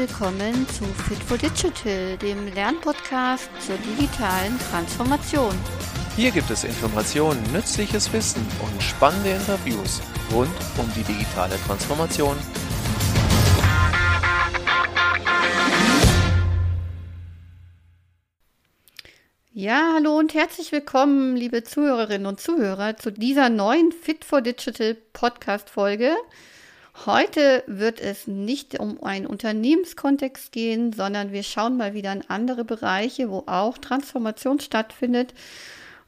willkommen zu Fit for Digital, dem Lernpodcast zur digitalen Transformation. Hier gibt es Informationen, nützliches Wissen und spannende Interviews rund um die digitale Transformation. Ja, hallo und herzlich willkommen, liebe Zuhörerinnen und Zuhörer, zu dieser neuen Fit for Digital Podcast-Folge. Heute wird es nicht um einen Unternehmenskontext gehen, sondern wir schauen mal wieder in andere Bereiche, wo auch Transformation stattfindet.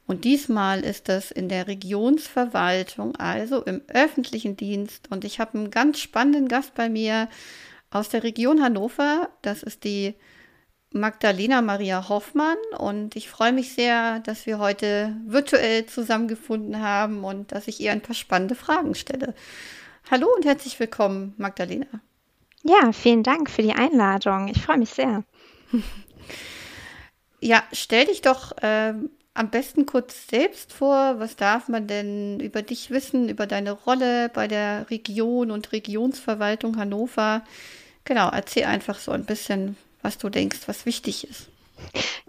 Und diesmal ist das in der Regionsverwaltung, also im öffentlichen Dienst. Und ich habe einen ganz spannenden Gast bei mir aus der Region Hannover. Das ist die Magdalena Maria Hoffmann. Und ich freue mich sehr, dass wir heute virtuell zusammengefunden haben und dass ich ihr ein paar spannende Fragen stelle. Hallo und herzlich willkommen, Magdalena. Ja, vielen Dank für die Einladung. Ich freue mich sehr. Ja, stell dich doch äh, am besten kurz selbst vor. Was darf man denn über dich wissen, über deine Rolle bei der Region und Regionsverwaltung Hannover? Genau, erzähl einfach so ein bisschen, was du denkst, was wichtig ist.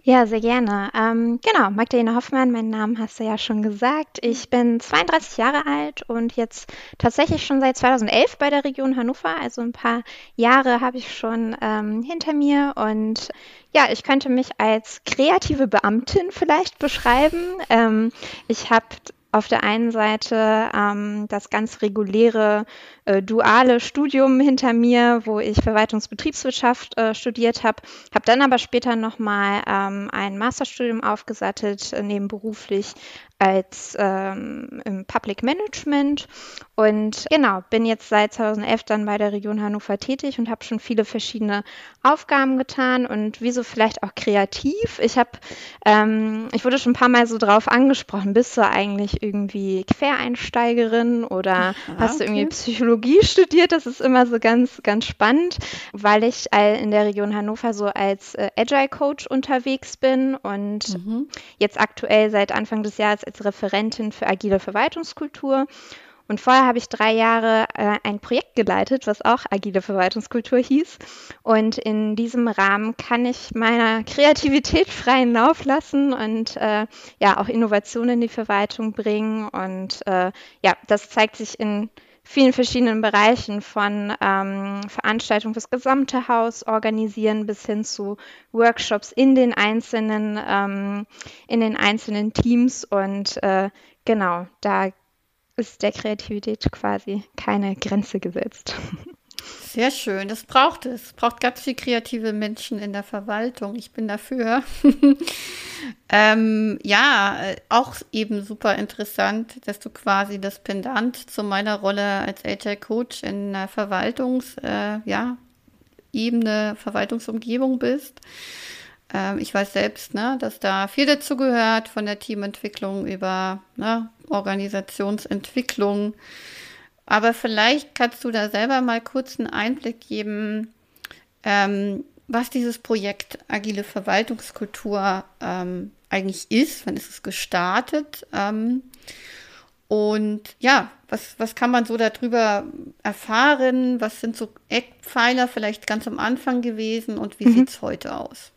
Ja, sehr gerne. Ähm, genau, Magdalena Hoffmann, meinen Namen hast du ja schon gesagt. Ich bin 32 Jahre alt und jetzt tatsächlich schon seit 2011 bei der Region Hannover. Also ein paar Jahre habe ich schon ähm, hinter mir und ja, ich könnte mich als kreative Beamtin vielleicht beschreiben. Ähm, ich habe auf der einen Seite ähm, das ganz reguläre äh, duale Studium hinter mir, wo ich Verwaltungsbetriebswirtschaft äh, studiert habe, habe dann aber später nochmal ähm, ein Masterstudium aufgesattelt, äh, nebenberuflich als ähm, im Public Management und genau, bin jetzt seit 2011 dann bei der Region Hannover tätig und habe schon viele verschiedene Aufgaben getan und wieso vielleicht auch kreativ. Ich habe, ähm, ich wurde schon ein paar Mal so drauf angesprochen, bist du eigentlich irgendwie Quereinsteigerin oder Aha, hast du irgendwie Psychologie studiert? Das ist immer so ganz, ganz spannend, weil ich in der Region Hannover so als äh, Agile Coach unterwegs bin und mhm. jetzt aktuell seit Anfang des Jahres als Referentin für agile Verwaltungskultur. Und vorher habe ich drei Jahre äh, ein Projekt geleitet, was auch agile Verwaltungskultur hieß. Und in diesem Rahmen kann ich meiner Kreativität freien Lauf lassen und äh, ja auch Innovationen in die Verwaltung bringen. Und äh, ja, das zeigt sich in vielen verschiedenen Bereichen von ähm, Veranstaltungen fürs gesamte Haus organisieren bis hin zu Workshops in den einzelnen ähm, in den einzelnen Teams und äh, genau da ist der Kreativität quasi keine Grenze gesetzt. Sehr schön, das braucht es. Braucht ganz viele kreative Menschen in der Verwaltung. Ich bin dafür. ähm, ja, auch eben super interessant, dass du quasi das Pendant zu meiner Rolle als HR-Coach in der Verwaltungs, äh, ja, Verwaltungsumgebung bist. Ähm, ich weiß selbst, ne, dass da viel dazu gehört, von der Teamentwicklung über ne, Organisationsentwicklung aber vielleicht kannst du da selber mal kurz einen Einblick geben, ähm, was dieses Projekt Agile Verwaltungskultur ähm, eigentlich ist, wann ist es gestartet ähm, und ja, was, was kann man so darüber erfahren, was sind so Eckpfeiler vielleicht ganz am Anfang gewesen und wie mhm. sieht es heute aus?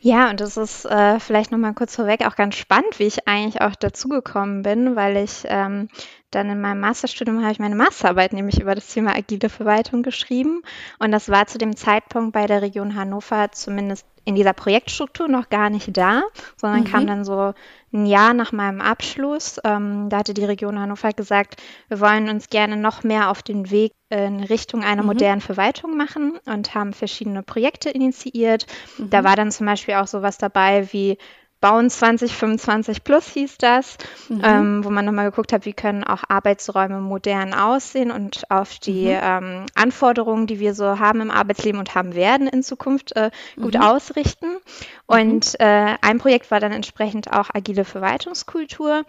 Ja, und das ist äh, vielleicht nochmal kurz vorweg auch ganz spannend, wie ich eigentlich auch dazugekommen bin, weil ich ähm, dann in meinem Masterstudium habe ich meine Masterarbeit nämlich über das Thema agile Verwaltung geschrieben. Und das war zu dem Zeitpunkt bei der Region Hannover zumindest in dieser Projektstruktur noch gar nicht da, sondern mhm. kam dann so ein Jahr nach meinem Abschluss. Ähm, da hatte die Region Hannover gesagt, wir wollen uns gerne noch mehr auf den Weg in Richtung einer mhm. modernen Verwaltung machen und haben verschiedene Projekte initiiert. Mhm. Da war dann zum Beispiel auch sowas dabei wie Bauen 2025 plus hieß das, mhm. ähm, wo man nochmal geguckt hat, wie können auch Arbeitsräume modern aussehen und auf die mhm. ähm, Anforderungen, die wir so haben im Arbeitsleben und haben werden in Zukunft, äh, gut mhm. ausrichten. Mhm. Und äh, ein Projekt war dann entsprechend auch agile Verwaltungskultur,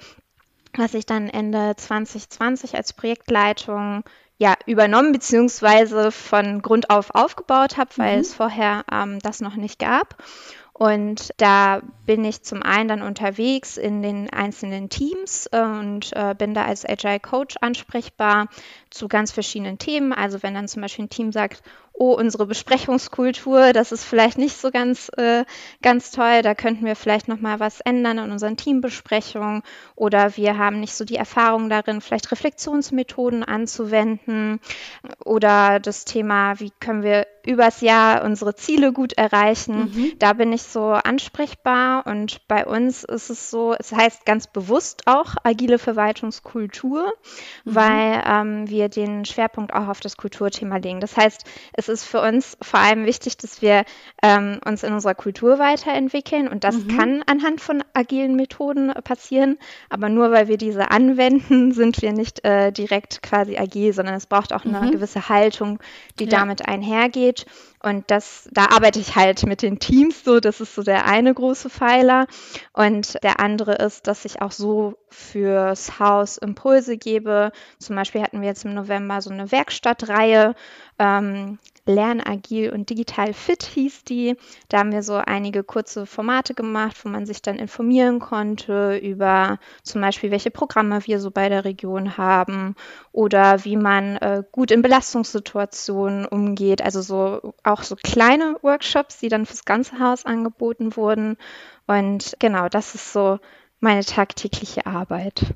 was ich dann Ende 2020 als Projektleitung ja, übernommen beziehungsweise von Grund auf aufgebaut habe, weil mhm. es vorher ähm, das noch nicht gab. Und da bin ich zum einen dann unterwegs in den einzelnen Teams und äh, bin da als Agile Coach ansprechbar zu ganz verschiedenen Themen. Also wenn dann zum Beispiel ein Team sagt, oh, unsere Besprechungskultur, das ist vielleicht nicht so ganz, äh, ganz toll, da könnten wir vielleicht nochmal was ändern in unseren Teambesprechungen oder wir haben nicht so die Erfahrung darin, vielleicht Reflexionsmethoden anzuwenden oder das Thema, wie können wir übers Jahr unsere Ziele gut erreichen. Mhm. Da bin ich so ansprechbar und bei uns ist es so, es heißt ganz bewusst auch agile Verwaltungskultur, mhm. weil ähm, wir den Schwerpunkt auch auf das Kulturthema legen. Das heißt, es ist für uns vor allem wichtig, dass wir ähm, uns in unserer Kultur weiterentwickeln und das mhm. kann anhand von agilen Methoden passieren, aber nur weil wir diese anwenden, sind wir nicht äh, direkt quasi agil, sondern es braucht auch eine mhm. gewisse Haltung, die ja. damit einhergeht geht. Und das, da arbeite ich halt mit den Teams so. Das ist so der eine große Pfeiler. Und der andere ist, dass ich auch so fürs Haus Impulse gebe. Zum Beispiel hatten wir jetzt im November so eine Werkstattreihe. Ähm, Lernagil und Digital Fit hieß die. Da haben wir so einige kurze Formate gemacht, wo man sich dann informieren konnte über zum Beispiel, welche Programme wir so bei der Region haben oder wie man äh, gut in Belastungssituationen umgeht. Also so auch so kleine Workshops, die dann fürs ganze Haus angeboten wurden. Und genau, das ist so meine tagtägliche Arbeit.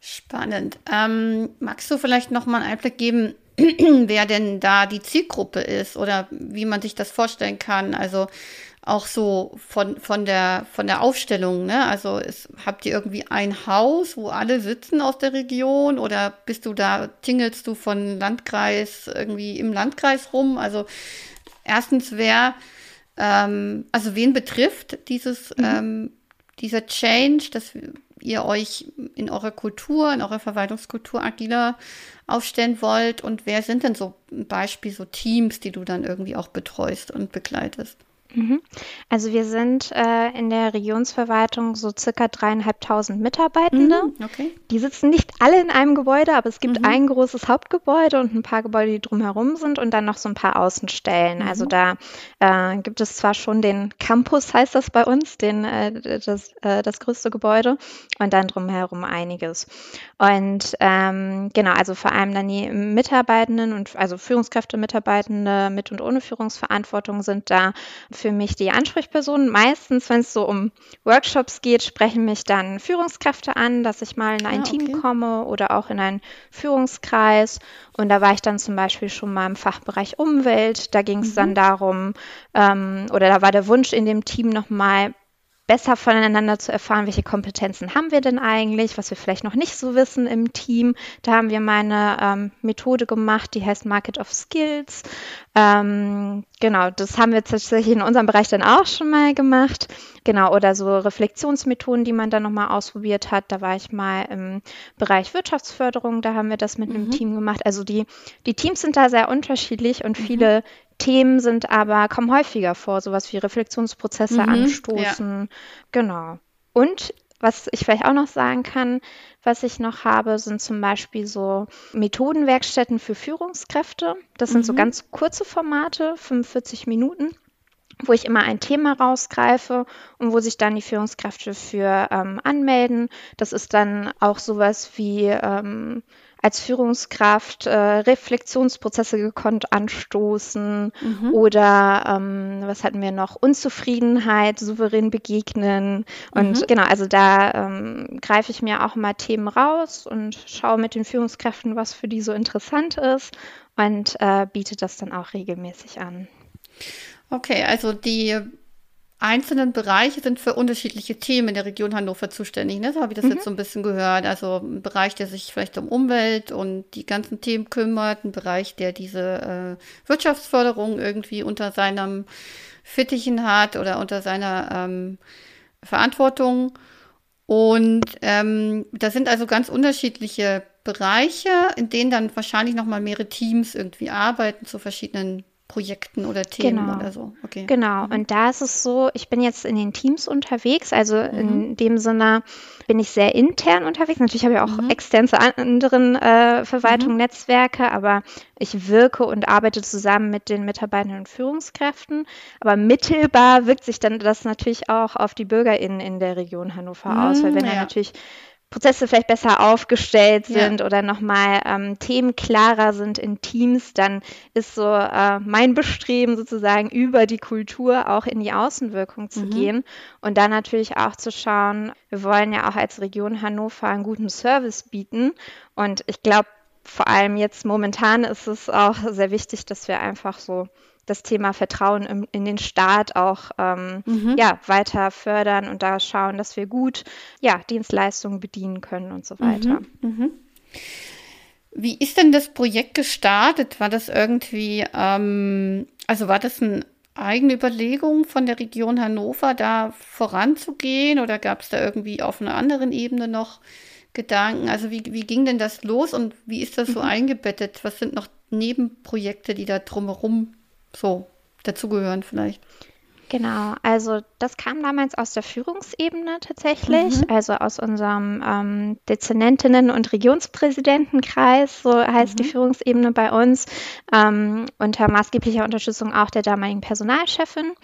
Spannend. Ähm, magst du vielleicht noch mal einen Einblick geben, wer denn da die Zielgruppe ist oder wie man sich das vorstellen kann. Also auch so von, von, der, von der Aufstellung, ne? Also ist, habt ihr irgendwie ein Haus, wo alle sitzen aus der Region oder bist du da, tingelst du von Landkreis irgendwie im Landkreis rum? Also erstens, wer, ähm, also wen betrifft dieses, mhm. ähm, dieser Change, dass ihr euch in eurer Kultur, in eurer Verwaltungskultur agiler aufstellen wollt und wer sind denn so ein Beispiel so Teams, die du dann irgendwie auch betreust und begleitest? Mhm. Also wir sind äh, in der Regionsverwaltung so circa dreieinhalbtausend Mitarbeitende. Mhm, okay. Die sitzen nicht alle in einem Gebäude, aber es gibt mhm. ein großes Hauptgebäude und ein paar Gebäude, die drumherum sind und dann noch so ein paar Außenstellen. Mhm. Also da äh, gibt es zwar schon den Campus, heißt das bei uns, den, äh, das, äh, das größte Gebäude und dann drumherum einiges. Und ähm, genau, also vor allem dann die Mitarbeitenden und also Führungskräfte, Mitarbeitende mit und ohne Führungsverantwortung sind da für mich die Ansprechpersonen. Meistens, wenn es so um Workshops geht, sprechen mich dann Führungskräfte an, dass ich mal in ein ah, okay. Team komme oder auch in einen Führungskreis. Und da war ich dann zum Beispiel schon mal im Fachbereich Umwelt. Da ging es mhm. dann darum, ähm, oder da war der Wunsch in dem Team nochmal besser voneinander zu erfahren, welche Kompetenzen haben wir denn eigentlich, was wir vielleicht noch nicht so wissen im Team. Da haben wir meine ähm, Methode gemacht, die heißt Market of Skills. Ähm, genau, das haben wir tatsächlich in unserem Bereich dann auch schon mal gemacht. Genau, oder so Reflexionsmethoden, die man dann nochmal ausprobiert hat. Da war ich mal im Bereich Wirtschaftsförderung, da haben wir das mit mhm. einem Team gemacht. Also die, die Teams sind da sehr unterschiedlich und mhm. viele Themen sind aber, kommen häufiger vor, sowas wie Reflexionsprozesse mhm, anstoßen. Ja. Genau. Und was ich vielleicht auch noch sagen kann, was ich noch habe, sind zum Beispiel so Methodenwerkstätten für Führungskräfte. Das sind so mhm. ganz kurze Formate, 45 Minuten wo ich immer ein Thema rausgreife und wo sich dann die Führungskräfte für ähm, anmelden. Das ist dann auch sowas wie ähm, als Führungskraft äh, Reflexionsprozesse gekonnt anstoßen mhm. oder ähm, was hatten wir noch? Unzufriedenheit souverän begegnen. Und mhm. genau, also da ähm, greife ich mir auch mal Themen raus und schaue mit den Führungskräften, was für die so interessant ist und äh, biete das dann auch regelmäßig an. Okay, also die einzelnen Bereiche sind für unterschiedliche Themen in der Region Hannover zuständig. Ne? So habe ich das mhm. jetzt so ein bisschen gehört. Also ein Bereich, der sich vielleicht um Umwelt und die ganzen Themen kümmert, ein Bereich, der diese äh, Wirtschaftsförderung irgendwie unter seinem Fittichen hat oder unter seiner ähm, Verantwortung. Und ähm, das sind also ganz unterschiedliche Bereiche, in denen dann wahrscheinlich nochmal mehrere Teams irgendwie arbeiten zu verschiedenen Projekten oder Themen Genau. oder so. Okay. Genau, und da ist es so, ich bin jetzt in den Teams unterwegs, also in dem Sinne bin ich sehr intern unterwegs. Natürlich habe ich auch extern zu an- anderen äh, Verwaltungen, Netzwerke, aber ich wirke und arbeite zusammen mit den Mitarbeitern und Führungskräften. Aber mittelbar wirkt sich dann das natürlich auch auf die BürgerInnen in der Region Hannover aus, weil wenn da ja. natürlich Prozesse vielleicht besser aufgestellt Ja. sind oder nochmal ähm, Themen klarer sind in Teams, dann ist so äh, mein Bestreben sozusagen über die Kultur auch in die Außenwirkung zu gehen und dann natürlich auch zu schauen, wir wollen ja auch als Region Hannover einen guten Service bieten und ich glaube, vor allem jetzt momentan ist es auch sehr wichtig, dass wir einfach so das Thema Vertrauen im, in den Staat auch ähm, ja, weiter fördern und da schauen, dass wir gut ja, Dienstleistungen bedienen können und so weiter. Wie ist denn das Projekt gestartet? War das irgendwie, ähm, also war das eine eigene Überlegung von der Region Hannover, da voranzugehen oder gab es da irgendwie auf einer anderen Ebene noch Gedanken? Also wie, wie ging denn das los und wie ist das so eingebettet? Was sind noch Nebenprojekte, die da drumherum so dazugehören vielleicht? Genau, also das kam damals aus der Führungsebene tatsächlich, also aus unserem ähm, Dezernentinnen- und Regionspräsidentenkreis, so heißt die Führungsebene bei uns, ähm, unter maßgeblicher Unterstützung auch der damaligen Personalchefin.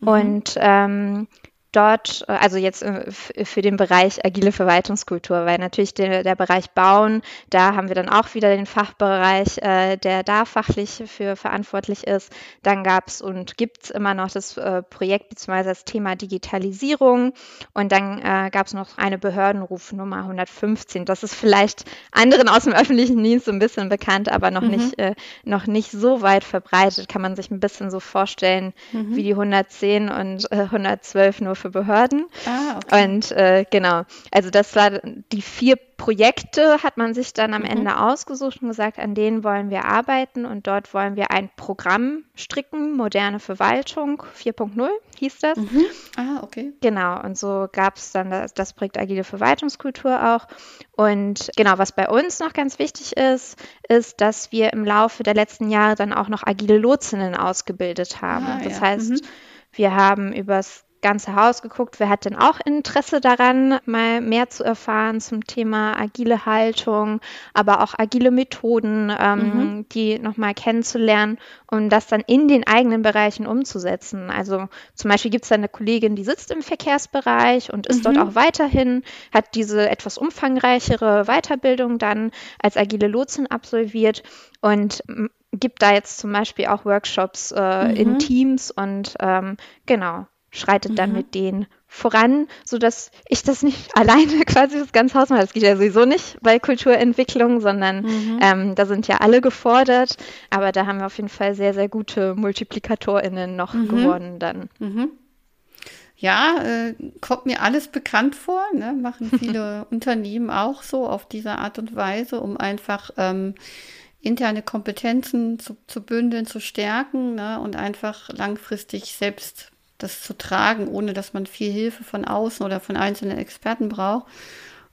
Und ähm, dort, äh, also jetzt äh, für den Bereich agile Verwaltungskultur, weil natürlich der, der Bereich Bauen, da haben wir dann auch wieder den Fachbereich, äh, der da fachlich für verantwortlich ist. Dann gab es und gibt es immer noch das äh, Projekt bzw. das Thema Digitalisierung und dann äh, gab es noch eine Behördenrufnummer 115. Das ist vielleicht anderen aus dem öffentlichen Dienst so ein bisschen bekannt, aber noch, nicht, äh, noch nicht so weit verbreitet. Kann man sich ein bisschen so vorstellen wie die 110 und äh, 112 nur für Behörden. Ah, okay. Und äh, genau, also das war die vier Projekte, hat man sich dann am Ende ausgesucht und gesagt, an denen wollen wir arbeiten und dort wollen wir ein Programm stricken, moderne Verwaltung 4.0 hieß das. Ah, okay. Genau, und so gab es dann das, das Projekt Agile Verwaltungskultur auch. Und genau, was bei uns noch ganz wichtig ist, ist, dass wir im Laufe der letzten Jahre dann auch noch agile Lotsinnen ausgebildet haben. Ah, das ja. heißt, wir haben übers ganze Haus geguckt, wer hat denn auch Interesse daran, mal mehr zu erfahren zum Thema agile Haltung, aber auch agile Methoden, ähm, die nochmal kennenzulernen, um das dann in den eigenen Bereichen umzusetzen. Also zum Beispiel gibt es da eine Kollegin, die sitzt im Verkehrsbereich und ist dort auch weiterhin, hat diese etwas umfangreichere Weiterbildung dann als agile Lotsin absolviert und m, gibt da jetzt zum Beispiel auch Workshops äh, in Teams und ähm, genau, schreitet dann mit denen voran, sodass ich das nicht alleine quasi das ganze Haus mache. Das geht ja sowieso nicht bei Kulturentwicklung, sondern ähm, da sind ja alle gefordert. Aber da haben wir auf jeden Fall sehr, sehr gute MultiplikatorInnen noch gewonnen dann. Ja, äh, kommt mir alles bekannt vor, ne? machen viele Unternehmen auch so auf diese Art und Weise, um einfach ähm, interne Kompetenzen zu, zu bündeln, zu stärken ne? und einfach langfristig selbst das zu tragen, ohne dass man viel Hilfe von außen oder von einzelnen Experten braucht.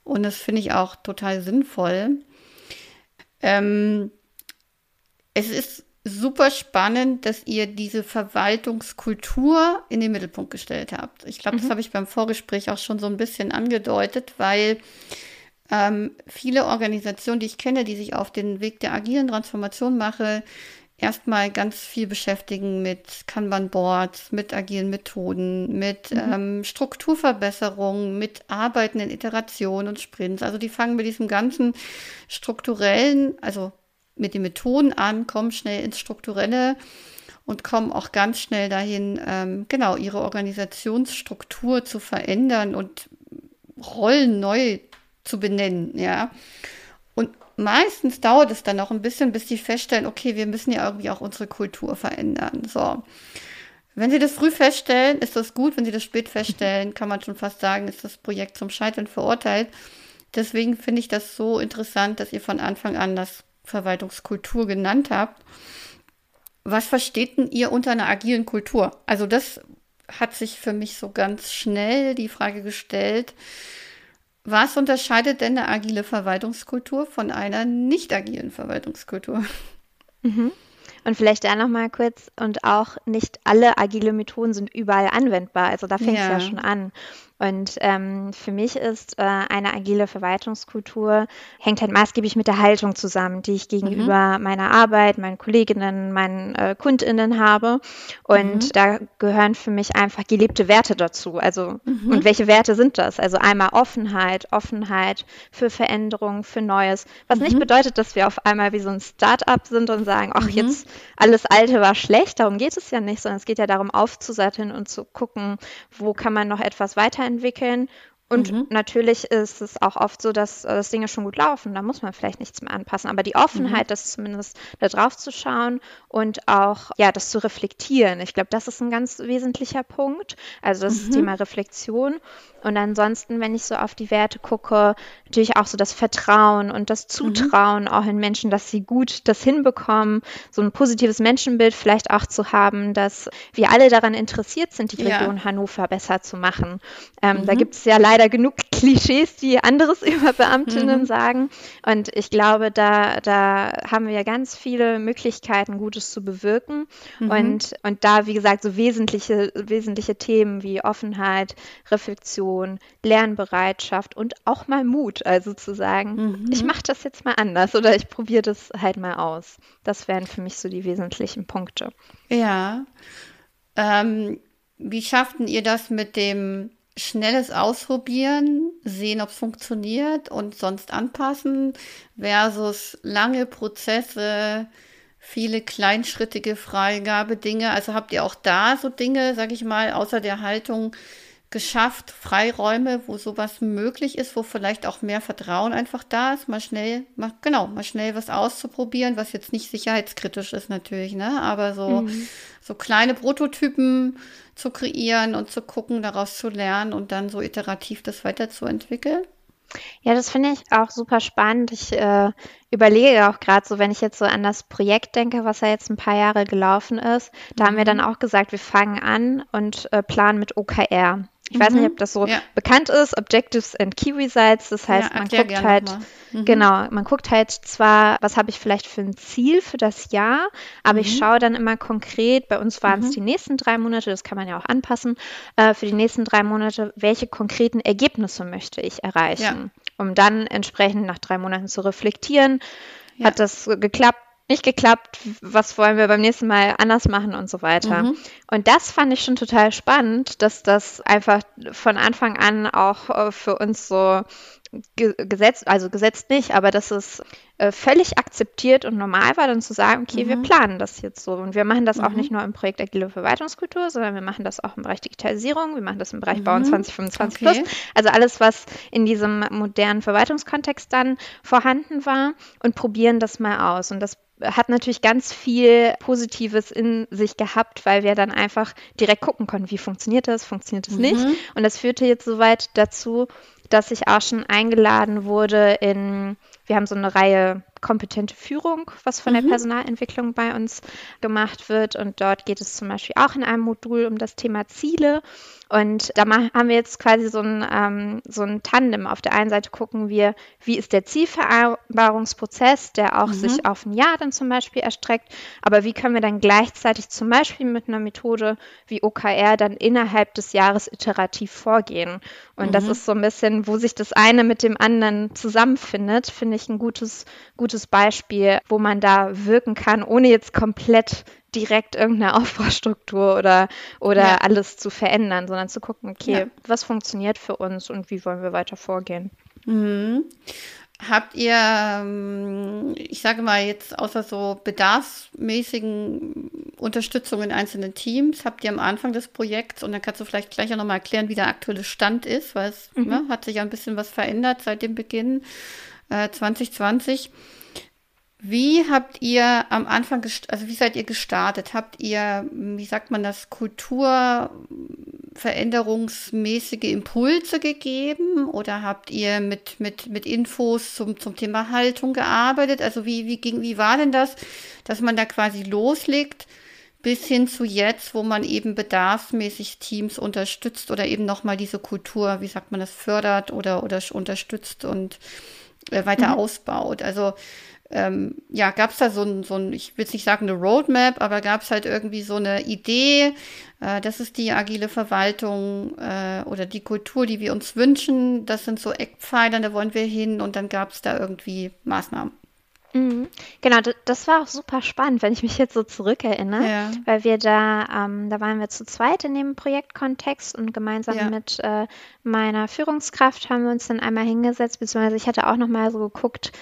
Und das finde ich auch total sinnvoll. Ähm, es ist super spannend, dass ihr diese Verwaltungskultur in den Mittelpunkt gestellt habt. Ich glaube, das habe ich beim Vorgespräch auch schon so ein bisschen angedeutet, weil ähm, viele Organisationen, die ich kenne, die sich auf den Weg der agilen Transformation mache, erstmal ganz viel beschäftigen mit Kanban-Boards, mit agilen Methoden, mit ähm, Strukturverbesserungen, mit Arbeiten in Iterationen und Sprints. Also die fangen mit diesem ganzen strukturellen, also mit den Methoden an, kommen schnell ins Strukturelle und kommen auch ganz schnell dahin, ähm, genau, ihre Organisationsstruktur zu verändern und Rollen neu zu benennen, ja. Und meistens dauert es dann noch ein bisschen, bis sie feststellen, okay, wir müssen ja irgendwie auch unsere Kultur verändern. So. Wenn sie das früh feststellen, ist das gut. Wenn sie das spät feststellen, kann man schon fast sagen, ist das Projekt zum Scheitern verurteilt. Deswegen finde ich das so interessant, dass ihr von Anfang an das Verwaltungskultur genannt habt. Was versteht denn ihr unter einer agilen Kultur? Also das hat sich für mich so ganz schnell die Frage gestellt, was unterscheidet denn eine agile Verwaltungskultur von einer nicht agilen Verwaltungskultur? Und vielleicht da nochmal kurz, und auch nicht alle agile Methoden sind überall anwendbar. Also da fängt es ja. ja schon an. Und ähm, für mich ist äh, eine agile Verwaltungskultur, hängt halt maßgeblich mit der Haltung zusammen, die ich gegenüber mhm. meiner Arbeit, meinen Kolleginnen, meinen äh, KundInnen habe. Und mhm. da gehören für mich einfach gelebte Werte dazu. Also, mhm. und welche Werte sind das? Also einmal Offenheit, Offenheit für Veränderung, für Neues. Was nicht mhm. bedeutet, dass wir auf einmal wie so ein Start-up sind und sagen, ach, mhm. jetzt alles Alte war schlecht. Darum geht es ja nicht, sondern es geht ja darum, aufzusatteln und zu gucken, wo kann man noch etwas weiterentwickeln weiterentwickeln und mhm. natürlich ist es auch oft so, dass, äh, dass Dinge schon gut laufen. Da muss man vielleicht nichts mehr anpassen. Aber die Offenheit, mhm. das zumindest da drauf zu schauen und auch ja, das zu reflektieren. Ich glaube, das ist ein ganz wesentlicher Punkt. Also das mhm. Thema Reflexion. Und ansonsten, wenn ich so auf die Werte gucke, natürlich auch so das Vertrauen und das mhm. Zutrauen auch in Menschen, dass sie gut das hinbekommen, so ein positives Menschenbild vielleicht auch zu haben, dass wir alle daran interessiert sind, die Region ja. Hannover besser zu machen. Ähm, da mhm. gibt es ja leider leider genug Klischees, die anderes über Beamtinnen mhm. sagen. Und ich glaube, da, da haben wir ja ganz viele Möglichkeiten, Gutes zu bewirken. Mhm. Und, und da, wie gesagt, so wesentliche, wesentliche Themen wie Offenheit, Reflexion, Lernbereitschaft und auch mal Mut, also zu sagen, mhm. ich mache das jetzt mal anders oder ich probiere das halt mal aus. Das wären für mich so die wesentlichen Punkte. Ja. Ähm, wie schafften ihr das mit dem schnelles Ausprobieren, sehen, ob es funktioniert und sonst anpassen versus lange Prozesse, viele kleinschrittige Freigabedinge. Also habt ihr auch da so Dinge, sag ich mal, außer der Haltung geschafft, Freiräume, wo sowas möglich ist, wo vielleicht auch mehr Vertrauen einfach da ist, mal schnell, mal, genau, mal schnell was auszuprobieren, was jetzt nicht sicherheitskritisch ist natürlich, ne? Aber so, mhm. so kleine Prototypen zu kreieren und zu gucken, daraus zu lernen und dann so iterativ das weiterzuentwickeln. Ja, das finde ich auch super spannend. Ich äh, überlege auch gerade so, wenn ich jetzt so an das Projekt denke, was ja jetzt ein paar Jahre gelaufen ist, da mhm. haben wir dann mhm. auch gesagt, wir fangen an und äh, planen mit OKR. Ich mhm. weiß nicht, mhm. ob das so ja. bekannt ist, Objectives and Key Results. Das heißt, ja, man guckt halt, mhm. genau, man guckt halt zwar, was habe ich vielleicht für ein Ziel für das Jahr, aber mhm. ich schaue dann immer konkret, bei uns waren es mhm. die nächsten drei Monate, das kann man ja auch anpassen, äh, für die nächsten drei Monate, welche konkreten Ergebnisse möchte ich erreichen, ja. um dann entsprechend nach drei Monaten zu reflektieren. Hat das geklappt? Nicht geklappt, was wollen wir beim nächsten Mal anders machen und so weiter. Mhm. Und das fand ich schon total spannend, dass das einfach von Anfang an auch äh, für uns so gesetzt, also gesetzt nicht, aber dass es äh, völlig akzeptiert und normal war, dann zu sagen, okay, mhm. wir planen das jetzt so. Und wir machen das mhm. auch nicht nur im Projekt Agile Verwaltungskultur, sondern wir machen das auch im Bereich Digitalisierung, wir machen das im Bereich mhm. Bauen 2025 okay. plus. Also alles, was in diesem modernen Verwaltungskontext dann vorhanden war und probieren das mal aus. Und das hat natürlich ganz viel Positives in sich gehabt, weil wir dann einfach direkt gucken konnten, wie funktioniert das, funktioniert es mhm. nicht. Und das führte jetzt soweit dazu, dass ich auch schon eingeladen wurde in, wir haben so eine Reihe kompetente Führung, was von mhm. der Personalentwicklung bei uns gemacht wird. Und dort geht es zum Beispiel auch in einem Modul um das Thema Ziele. Und da haben wir jetzt quasi so ein, ähm, so ein Tandem. Auf der einen Seite gucken wir, wie ist der Zielvereinbarungsprozess, der auch mhm. sich auf ein Jahr dann zum Beispiel erstreckt. Aber wie können wir dann gleichzeitig zum Beispiel mit einer Methode wie OKR dann innerhalb des Jahres iterativ vorgehen? Und mhm. das ist so ein bisschen, wo sich das eine mit dem anderen zusammenfindet, finde ich ein gutes, gutes Beispiel, wo man da wirken kann, ohne jetzt komplett direkt irgendeine Aufbaustruktur oder, oder ja. alles zu verändern, sondern zu gucken, okay, ja. was funktioniert für uns und wie wollen wir weiter vorgehen. Mhm. Habt ihr, ähm, ich sage mal jetzt außer so bedarfsmäßigen Unterstützung in einzelnen Teams, habt ihr am Anfang des Projekts, und dann kannst du vielleicht gleich auch nochmal erklären, wie der aktuelle Stand ist, weil es mhm. ne, hat sich ja ein bisschen was verändert seit dem Beginn äh, 2020. Wie habt ihr am Anfang, also wie seid ihr gestartet? Habt ihr, wie sagt man das, kulturveränderungsmäßige Impulse gegeben oder habt ihr mit, mit, mit Infos zum, zum Thema Haltung gearbeitet? Also wie, wie ging, wie war denn das, dass man da quasi loslegt bis hin zu jetzt, wo man eben bedarfsmäßig Teams unterstützt oder eben nochmal diese Kultur, wie sagt man das, fördert oder, oder unterstützt und äh, weiter mhm. ausbaut? Also ähm, ja, gab es da so ein, so ein, ich will nicht sagen eine Roadmap, aber gab es halt irgendwie so eine Idee, äh, das ist die agile Verwaltung äh, oder die Kultur, die wir uns wünschen. Das sind so Eckpfeiler, da wollen wir hin und dann gab es da irgendwie Maßnahmen. Mhm. Genau, das war auch super spannend, wenn ich mich jetzt so zurückerinnere, ja. weil wir da, ähm, da waren wir zu zweit in dem Projektkontext und gemeinsam ja. mit äh, meiner Führungskraft haben wir uns dann einmal hingesetzt, beziehungsweise ich hatte auch nochmal so geguckt,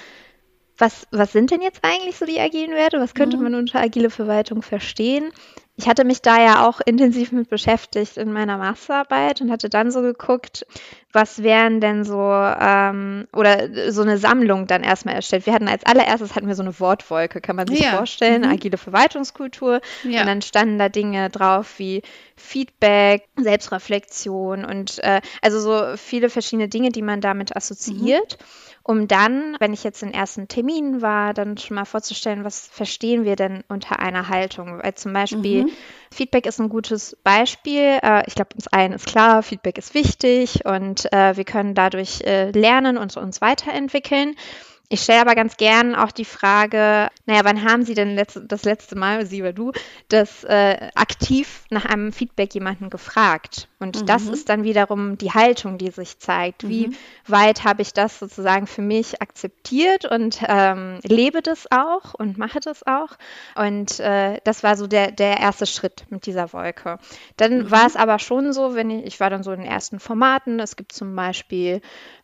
was, was sind denn jetzt eigentlich so die agilen Werte? Was könnte mhm. man unter agile Verwaltung verstehen? Ich hatte mich da ja auch intensiv mit beschäftigt in meiner Masterarbeit und hatte dann so geguckt, was wären denn so, ähm, oder so eine Sammlung dann erstmal erstellt. Wir hatten als allererstes hatten wir so eine Wortwolke, kann man sich ja. vorstellen, mhm. agile Verwaltungskultur. Ja. Und dann standen da Dinge drauf wie Feedback, Selbstreflexion und äh, also so viele verschiedene Dinge, die man damit assoziiert. Mhm um dann, wenn ich jetzt in ersten Terminen war, dann schon mal vorzustellen, was verstehen wir denn unter einer Haltung? Weil zum Beispiel mhm. Feedback ist ein gutes Beispiel. Äh, ich glaube, uns allen ist klar, Feedback ist wichtig und äh, wir können dadurch äh, lernen und uns weiterentwickeln. Ich stelle aber ganz gern auch die Frage, naja, wann haben Sie denn letzte, das letzte Mal, Sie oder du, das äh, aktiv nach einem Feedback jemanden gefragt? Und mhm. das ist dann wiederum die Haltung, die sich zeigt. Wie mhm. weit habe ich das sozusagen für mich akzeptiert und ähm, lebe das auch und mache das auch? Und äh, das war so der, der erste Schritt mit dieser Wolke. Dann mhm. war es aber schon so, wenn ich, ich war dann so in den ersten Formaten, es gibt zum Beispiel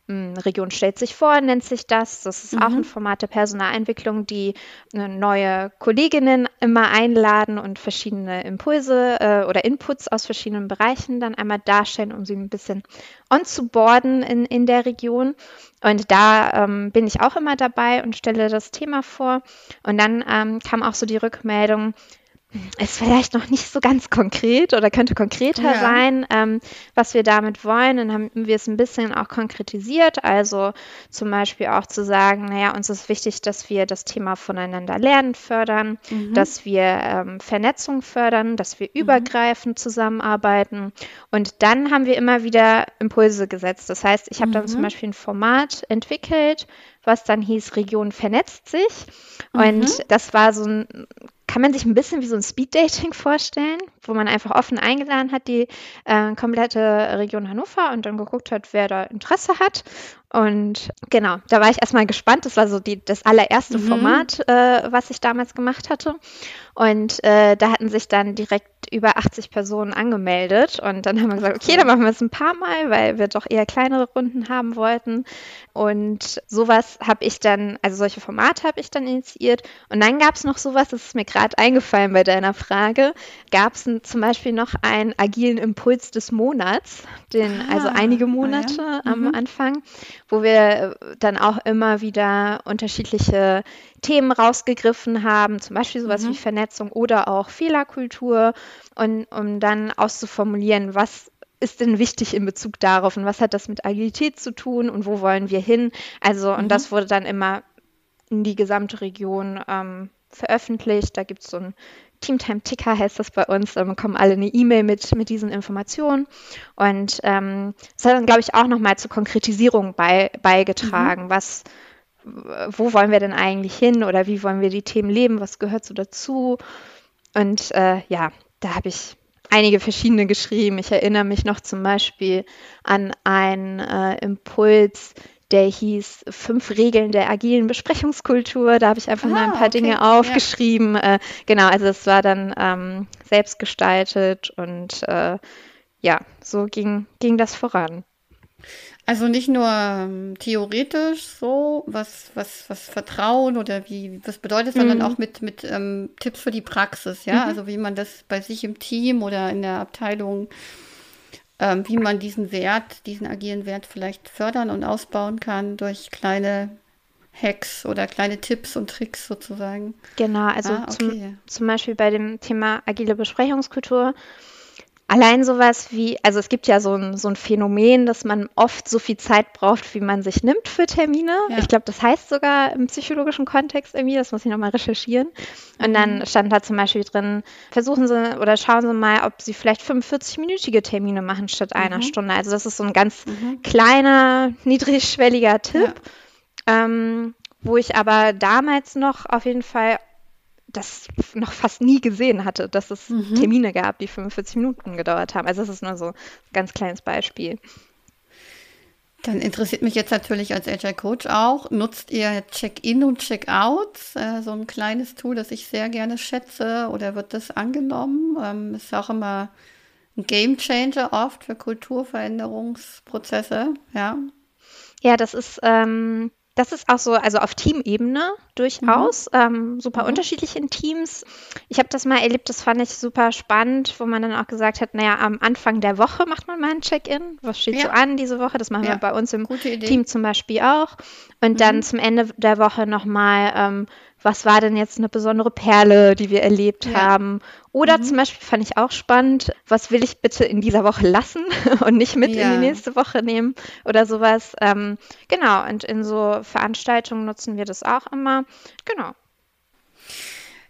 Region stellt sich vor, nennt sich das. Das ist mhm. auch ein Format der Personalentwicklung, die neue Kolleginnen immer einladen und verschiedene Impulse äh, oder Inputs aus verschiedenen Bereichen dann einmal darstellen, um sie ein bisschen onzuboarden in, in der Region. Und da ähm, bin ich auch immer dabei und stelle das Thema vor. Und dann ähm, kam auch so die Rückmeldung, ist vielleicht noch nicht so ganz konkret oder könnte konkreter ja. sein, ähm, was wir damit wollen. Dann haben wir es ein bisschen auch konkretisiert. Also zum Beispiel auch zu sagen, naja, uns ist wichtig, dass wir das Thema voneinander lernen fördern, mhm. dass wir ähm, Vernetzung fördern, dass wir mhm. übergreifend zusammenarbeiten. Und dann haben wir immer wieder Impulse gesetzt. Das heißt, ich habe mhm. dann zum mhm. Beispiel ein Format entwickelt, was dann hieß Region vernetzt sich. Und mhm. das war so ein kann man sich ein bisschen wie so ein Speed-Dating vorstellen, wo man einfach offen eingeladen hat, die äh, komplette Region Hannover und dann geguckt hat, wer da Interesse hat. Und genau, da war ich erstmal gespannt. Das war so die, das allererste mhm. Format, äh, was ich damals gemacht hatte. Und äh, da hatten sich dann direkt über 80 Personen angemeldet. Und dann haben wir gesagt, okay, dann machen wir es ein paar Mal, weil wir doch eher kleinere Runden haben wollten. Und sowas habe ich dann, also solche Formate habe ich dann initiiert. Und dann gab es noch sowas, das ist mir gerade eingefallen bei deiner Frage, gab es zum Beispiel noch einen agilen Impuls des Monats, den, ah, also einige Monate ah, ja. am mhm. Anfang, wo wir dann auch immer wieder unterschiedliche Themen rausgegriffen haben, zum Beispiel sowas mhm. wie Vernetzung oder auch Fehlerkultur, und um dann auszuformulieren, was ist denn wichtig in Bezug darauf und was hat das mit Agilität zu tun und wo wollen wir hin? Also, und mhm. das wurde dann immer in die gesamte Region ähm, veröffentlicht. Da gibt es so ein Teamtime-Ticker, heißt das bei uns. Da bekommen alle eine E-Mail mit, mit diesen Informationen. Und ähm, das hat dann, glaube ich, auch nochmal zur Konkretisierung bei, beigetragen. Mhm. Was, wo wollen wir denn eigentlich hin oder wie wollen wir die Themen leben? Was gehört so dazu? Und äh, ja, da habe ich einige verschiedene geschrieben. Ich erinnere mich noch zum Beispiel an einen äh, Impuls, der hieß Fünf Regeln der agilen Besprechungskultur. Da habe ich einfach ah, mal ein paar okay. Dinge aufgeschrieben. Ja. Äh, genau, also es war dann ähm, selbst gestaltet und äh, ja, so ging, ging das voran. Also nicht nur ähm, theoretisch so, was, was, was Vertrauen oder wie, was bedeutet, mhm. sondern auch mit, mit ähm, Tipps für die Praxis, ja. Mhm. Also wie man das bei sich im Team oder in der Abteilung, ähm, wie man diesen Wert, diesen agilen Wert vielleicht fördern und ausbauen kann durch kleine Hacks oder kleine Tipps und Tricks sozusagen. Genau, also ah, okay. zum, zum Beispiel bei dem Thema agile Besprechungskultur Allein sowas wie, also es gibt ja so ein, so ein Phänomen, dass man oft so viel Zeit braucht, wie man sich nimmt für Termine. Ja. Ich glaube, das heißt sogar im psychologischen Kontext irgendwie, das muss ich nochmal recherchieren. Und dann mhm. stand da zum Beispiel drin, versuchen Sie oder schauen Sie mal, ob Sie vielleicht 45-minütige Termine machen statt mhm. einer Stunde. Also das ist so ein ganz mhm. kleiner, niedrigschwelliger Tipp. Ja. Ähm, wo ich aber damals noch auf jeden Fall das noch fast nie gesehen hatte, dass es mhm. Termine gab, die 45 Minuten gedauert haben. Also das ist nur so ein ganz kleines Beispiel. Dann interessiert mich jetzt natürlich als Agile Coach auch, nutzt ihr Check-in und Check-out, äh, so ein kleines Tool, das ich sehr gerne schätze, oder wird das angenommen? Ähm, ist auch immer ein Game Changer oft für Kulturveränderungsprozesse, ja. Ja, das ist ähm, das ist auch so, also auf Teamebene durchaus, mhm. ähm, super mhm. unterschiedlich in Teams. Ich habe das mal erlebt, das fand ich super spannend, wo man dann auch gesagt hat, naja, am Anfang der Woche macht man mal ein Check-in. Was steht ja. so an diese Woche? Das machen ja. wir bei uns im Team zum Beispiel auch. Und mhm. dann zum Ende der Woche nochmal ähm, was war denn jetzt eine besondere Perle, die wir erlebt ja. haben. Oder mhm. zum Beispiel fand ich auch spannend, was will ich bitte in dieser Woche lassen und nicht mit ja. in die nächste Woche nehmen oder sowas. Ähm, genau, und in so Veranstaltungen nutzen wir das auch immer. Genau.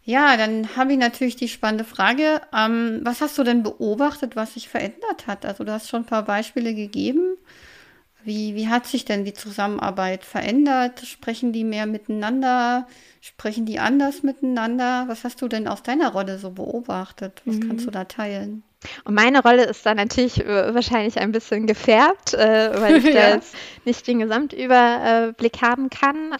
Ja, dann habe ich natürlich die spannende Frage. Ähm, was hast du denn beobachtet, was sich verändert hat? Also du hast schon ein paar Beispiele gegeben. Wie, wie hat sich denn die Zusammenarbeit verändert? Sprechen die mehr miteinander? Sprechen die anders miteinander? Was hast du denn aus deiner Rolle so beobachtet? Was mhm. kannst du da teilen? Und meine Rolle ist da natürlich äh, wahrscheinlich ein bisschen gefärbt, äh, weil ich ja. da jetzt nicht den Gesamtüberblick haben kann.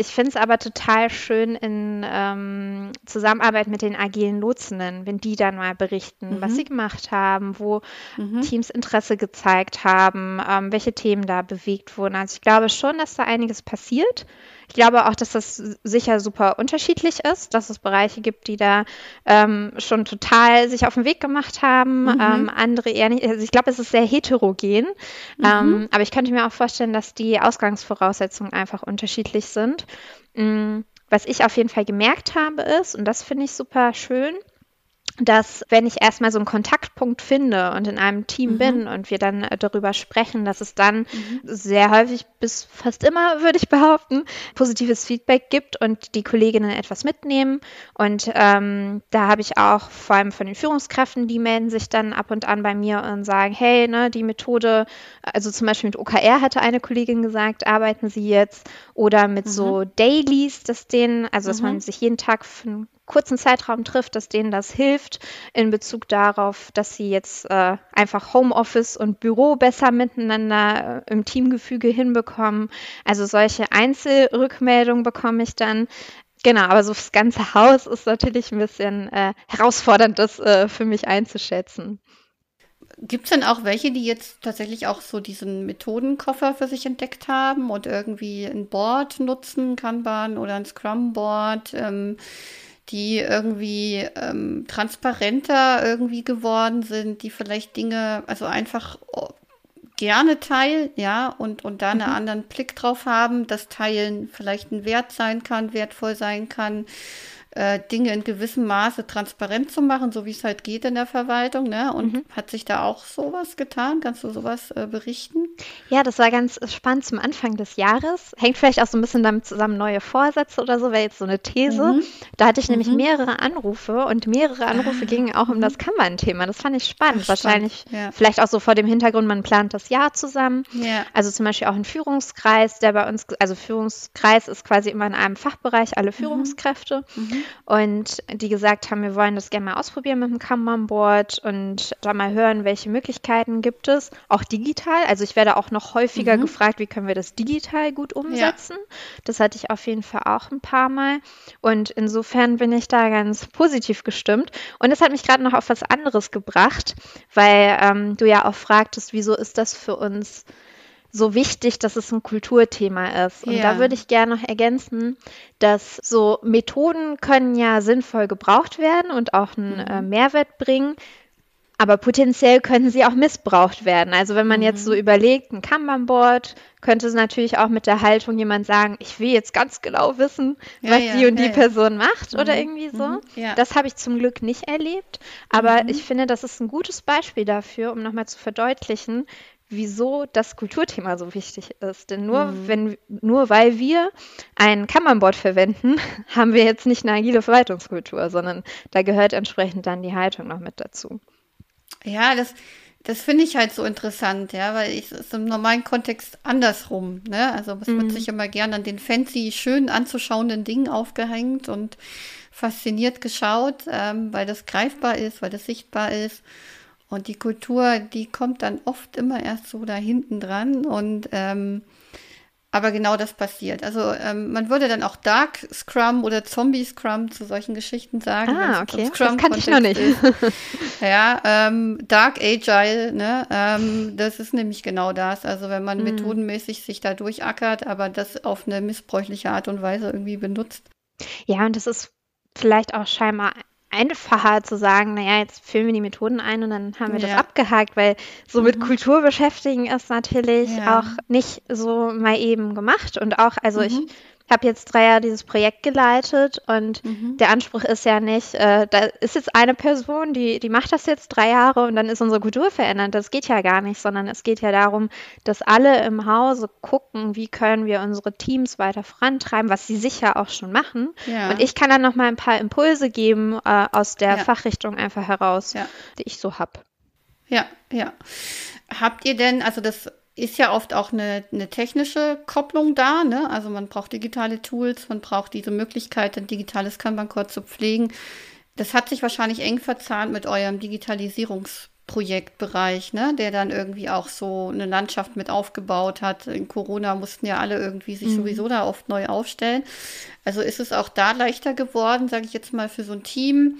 Ich finde es aber total schön in ähm, Zusammenarbeit mit den agilen Lotsenden, wenn die dann mal berichten, mhm. was sie gemacht haben, wo mhm. Teams Interesse gezeigt haben, ähm, welche Themen da bewegt wurden. Also ich glaube schon, dass da einiges passiert. Ich glaube auch, dass das sicher super unterschiedlich ist, dass es Bereiche gibt, die da ähm, schon total sich auf den Weg gemacht haben, mhm. ähm, andere eher nicht. Also ich glaube, es ist sehr heterogen. Mhm. Ähm, aber ich könnte mir auch vorstellen, dass die Ausgangsvoraussetzungen einfach unterschiedlich sind. Mhm. Was ich auf jeden Fall gemerkt habe ist, und das finde ich super schön, dass wenn ich erstmal so einen Kontaktpunkt finde und in einem Team mhm. bin und wir dann äh, darüber sprechen, dass es dann mhm. sehr häufig bis fast immer, würde ich behaupten, positives Feedback gibt und die Kolleginnen etwas mitnehmen. Und ähm, da habe ich auch vor allem von den Führungskräften, die melden sich dann ab und an bei mir und sagen, hey, ne, die Methode, also zum Beispiel mit OKR hatte eine Kollegin gesagt, arbeiten Sie jetzt oder mit mhm. so Dailies, dass denen, also dass man mhm. sich jeden Tag für kurzen Zeitraum trifft, dass denen das hilft in Bezug darauf, dass sie jetzt äh, einfach Homeoffice und Büro besser miteinander äh, im Teamgefüge hinbekommen. Also solche Einzelrückmeldungen bekomme ich dann. Genau, aber so das ganze Haus ist natürlich ein bisschen äh, herausfordernd, das äh, für mich einzuschätzen. Gibt es denn auch welche, die jetzt tatsächlich auch so diesen Methodenkoffer für sich entdeckt haben und irgendwie ein Board nutzen, Kanban oder ein Scrum-Board? Ähm, die irgendwie ähm, transparenter irgendwie geworden sind, die vielleicht Dinge, also einfach oh, gerne teilen, ja, und, und da einen mhm. anderen Blick drauf haben, dass Teilen vielleicht ein Wert sein kann, wertvoll sein kann äh, Dinge in gewissem Maße transparent zu machen, so wie es halt geht in der Verwaltung. Ne? Und mhm. hat sich da auch sowas getan? Kannst du sowas äh, berichten? Ja, das war ganz spannend zum Anfang des Jahres. Hängt vielleicht auch so ein bisschen damit zusammen, neue Vorsätze oder so, wäre jetzt so eine These. Mhm. Da hatte ich nämlich mhm. mehrere Anrufe und mehrere Anrufe ah. gingen auch um mhm. das Kanban-Thema. Das fand ich spannend. Wahrscheinlich ja. vielleicht auch so vor dem Hintergrund, man plant das Jahr zusammen. Ja. Also zum Beispiel auch ein Führungskreis, der bei uns, also Führungskreis ist quasi immer in einem Fachbereich alle mhm. Führungskräfte. Mhm und die gesagt haben, wir wollen das gerne mal ausprobieren mit dem Kanban-Board und da mal hören, welche Möglichkeiten gibt es, auch digital. Also ich werde auch noch häufiger mhm. gefragt, wie können wir das digital gut umsetzen. Ja. Das hatte ich auf jeden Fall auch ein paar Mal und insofern bin ich da ganz positiv gestimmt und es hat mich gerade noch auf was anderes gebracht, weil ähm, du ja auch fragtest, wieso ist das für uns so wichtig, dass es ein Kulturthema ist. Und ja. da würde ich gerne noch ergänzen, dass so Methoden können ja sinnvoll gebraucht werden und auch einen mhm. äh, Mehrwert bringen. Aber potenziell können sie auch missbraucht werden. Also wenn man mhm. jetzt so überlegt, ein Kanban-Board, könnte es natürlich auch mit der Haltung jemand sagen, ich will jetzt ganz genau wissen, ja, was ja, die und ja, die Person macht oder mhm. irgendwie so. Mhm. Das habe ich zum Glück nicht erlebt. Aber mhm. ich finde, das ist ein gutes Beispiel dafür, um nochmal zu verdeutlichen, wieso das Kulturthema so wichtig ist. Denn nur, mhm. wenn, nur weil wir ein Kammernboard verwenden, haben wir jetzt nicht eine agile Verwaltungskultur, sondern da gehört entsprechend dann die Haltung noch mit dazu. Ja, das, das finde ich halt so interessant, ja, weil es ist im normalen Kontext andersrum, ne? Also es wird Mhm. sich immer gern an den fancy, schön anzuschauenden Dingen aufgehängt und fasziniert geschaut, ähm, weil das greifbar ist, weil das sichtbar ist. Und die Kultur, die kommt dann oft immer erst so da hinten dran und ähm, aber genau das passiert. Also ähm, man würde dann auch Dark Scrum oder Zombie Scrum zu solchen Geschichten sagen. Ah, okay. Das kannte ich noch nicht. Ja, ähm, Dark Agile, ne? Ähm, das ist nämlich genau das. Also wenn man Mhm. methodenmäßig sich da durchackert, aber das auf eine missbräuchliche Art und Weise irgendwie benutzt. Ja, und das ist vielleicht auch scheinbar einfacher zu sagen, naja, jetzt führen wir die Methoden ein und dann haben wir das Ja. abgehakt, weil so mit Kultur beschäftigen ist natürlich Ja. auch nicht so mal eben gemacht. Und auch, also ich Habe jetzt drei Jahre dieses Projekt geleitet und Mhm. der Anspruch ist ja nicht, äh, da ist jetzt eine Person, die, die macht das jetzt drei Jahre und dann ist unsere Kultur verändert. Das geht ja gar nicht, sondern es geht ja darum, dass alle im Hause gucken, wie können wir unsere Teams weiter vorantreiben, was sie sicher auch schon machen. Ja. Und ich kann dann noch mal ein paar Impulse geben äh, aus der Ja. Fachrichtung einfach heraus, Ja. die ich so habe. Ja, ja. Habt ihr denn, also das ist ja oft auch eine, eine technische Kopplung da, ne? Also man braucht digitale Tools, man braucht diese Möglichkeit, ein digitales Kanban-Code zu pflegen. Das hat sich wahrscheinlich eng verzahnt mit eurem Digitalisierungsprojektbereich, ne? Der dann irgendwie auch so eine Landschaft mit aufgebaut hat. In Corona mussten ja alle irgendwie sich sowieso da oft neu aufstellen. Also ist es auch da leichter geworden, sage ich jetzt mal, für so ein Team,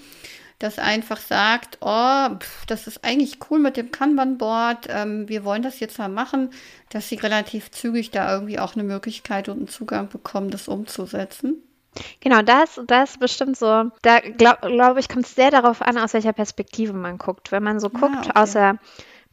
das einfach sagt, oh, pf, das ist eigentlich cool mit dem Kanban-Board, ähm, wir wollen das jetzt mal machen, dass sie relativ zügig da irgendwie auch eine Möglichkeit und einen Zugang bekommen, das umzusetzen. Genau, das, das ist bestimmt so. Da glaube glaub ich, kommt es sehr darauf an, aus welcher Perspektive man guckt. Wenn man so guckt, okay. aus der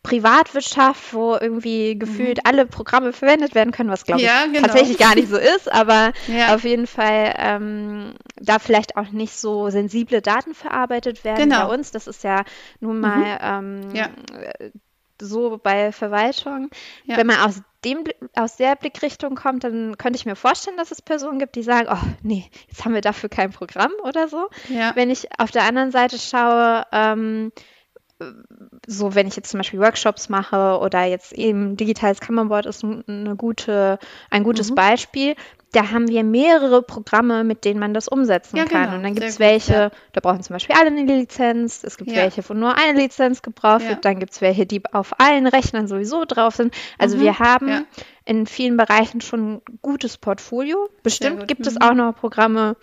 Privatwirtschaft, wo irgendwie gefühlt alle Programme verwendet werden können, was glaube ich Mhm. Ja, genau. tatsächlich gar nicht so ist, aber Ja. auf jeden Fall ähm, da vielleicht auch nicht so sensible Daten verarbeitet werden Genau. Mhm. bei uns. Das ist ja nun mal ähm, Ja. so bei Verwaltung. Wenn man aus dem, aus der Blickrichtung kommt, dann könnte ich mir vorstellen, dass es Personen gibt, die sagen, oh nee, jetzt haben wir dafür kein Programm oder so. Wenn ich auf der anderen Seite schaue, ähm, so wenn ich jetzt zum Beispiel Workshops mache oder jetzt eben digitales Kanban-Board ist ein- eine gute, ein gutes Mhm. Beispiel, da haben wir mehrere Programme, mit denen man das umsetzen Ja, kann. genau. Und dann gibt es welche, ja. da brauchen zum Beispiel alle eine Lizenz, es gibt Ja. welche, wo nur eine Lizenz gebraucht wird, dann gibt es welche, die auf allen Rechnern sowieso drauf sind. Also Mhm. wir haben in vielen Bereichen schon ein gutes Portfolio. Bestimmt gut. gibt es Mhm. auch noch Programme,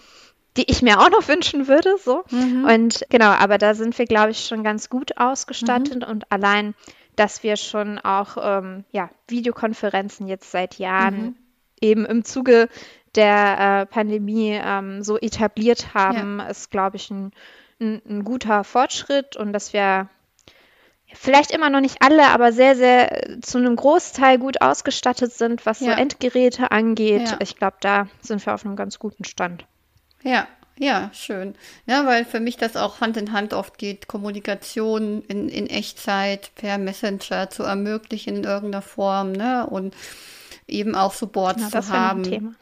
die ich mir auch noch wünschen würde, so. Mhm. Und genau, aber da sind wir, glaube ich, schon ganz gut ausgestattet und allein, dass wir schon auch ähm, ja, Videokonferenzen jetzt seit Jahren Mhm. eben im Zuge der äh, Pandemie ähm, so etabliert haben, ist, glaube ich, ein, ein, ein guter Fortschritt und dass wir vielleicht immer noch nicht alle, aber sehr, sehr äh, zu einem Großteil gut ausgestattet sind, was so Ja. Endgeräte angeht. Ja. Ich glaube, da sind wir auf einem ganz guten Stand. Ja, ja, schön. Ja, weil für mich das auch Hand in Hand oft geht, Kommunikation in, in Echtzeit per Messenger zu ermöglichen in irgendeiner Form, ne? Und eben auch so Boards Ja, zu noch ein haben. Thema.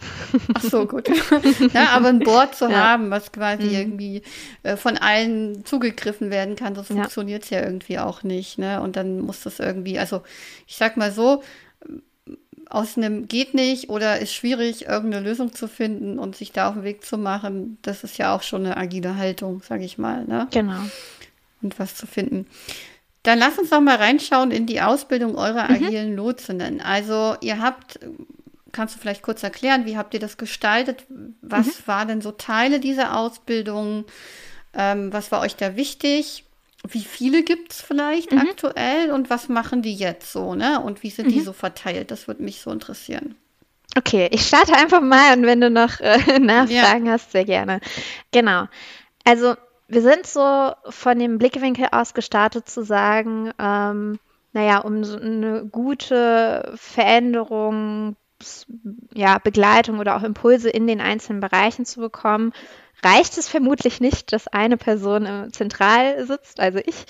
Ach so, gut. ja, aber ein Board zu Ja. haben, was quasi Mhm. irgendwie äh, von allen zugegriffen werden kann, sonst Ja. funktioniert es ja irgendwie auch nicht. Ne? Und dann muss das irgendwie, also ich sag mal so, aus einem geht nicht oder ist schwierig, irgendeine Lösung zu finden und sich da auf den Weg zu machen, das ist ja auch schon eine agile Haltung, sage ich mal, ne? Genau. Und was zu finden. Dann lass uns doch mal reinschauen in die Ausbildung eurer Mhm. agilen Lotsinnen. Also ihr habt, kannst du vielleicht kurz erklären, wie habt ihr das gestaltet? Was Mhm. waren denn so Teile dieser Ausbildung? Ähm, was war euch da wichtig? Wie viele gibt es vielleicht Mhm. aktuell und was machen die jetzt so, ne? Und wie sind die so verteilt? Das würde mich so interessieren. Okay, ich starte einfach mal und wenn du noch äh, Nachfragen hast, sehr gerne. Genau. Also wir sind so von dem Blickwinkel aus gestartet zu sagen, ähm, naja, um so eine gute Veränderung, ja, Begleitung oder auch Impulse in den einzelnen Bereichen zu bekommen, reicht es vermutlich nicht, dass eine Person äh, zentral sitzt, also ich,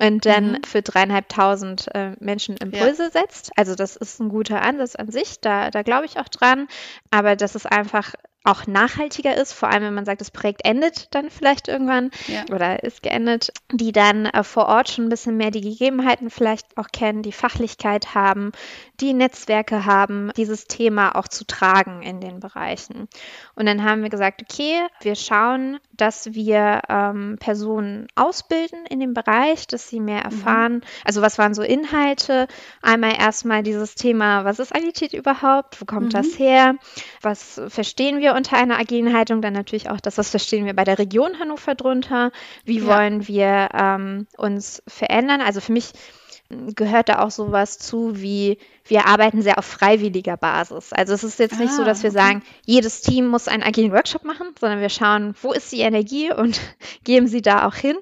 und dann Mhm. für dreieinhalbtausend äh, Menschen Impulse setzt. Also das ist ein guter Ansatz an sich, da, da glaube ich auch dran. Aber dass es einfach auch nachhaltiger ist, vor allem wenn man sagt, das Projekt endet dann vielleicht irgendwann ja. oder ist geendet, die dann äh, vor Ort schon ein bisschen mehr die Gegebenheiten vielleicht auch kennen, die Fachlichkeit haben, die Netzwerke haben, dieses Thema auch zu tragen in den Bereichen. Und dann haben wir gesagt, okay, wir schauen, dass wir ähm, Personen ausbilden in dem Bereich, dass sie mehr mhm. erfahren. Mhm. Also was waren so Inhalte? Einmal erstmal dieses Thema, was ist Agilität überhaupt? Wo kommt mhm. das her? Was verstehen wir unter einer agilen Haltung? Dann natürlich auch das, was verstehen wir bei der Region Hannover drunter? Wie ja. wollen wir ähm, uns verändern? Also für mich gehört da auch sowas zu wie wir arbeiten sehr auf freiwilliger Basis. Also es ist jetzt nicht ah, so, dass wir okay. sagen, jedes Team muss einen agilen Workshop machen, sondern wir schauen, wo ist die Energie und geben sie da auch hin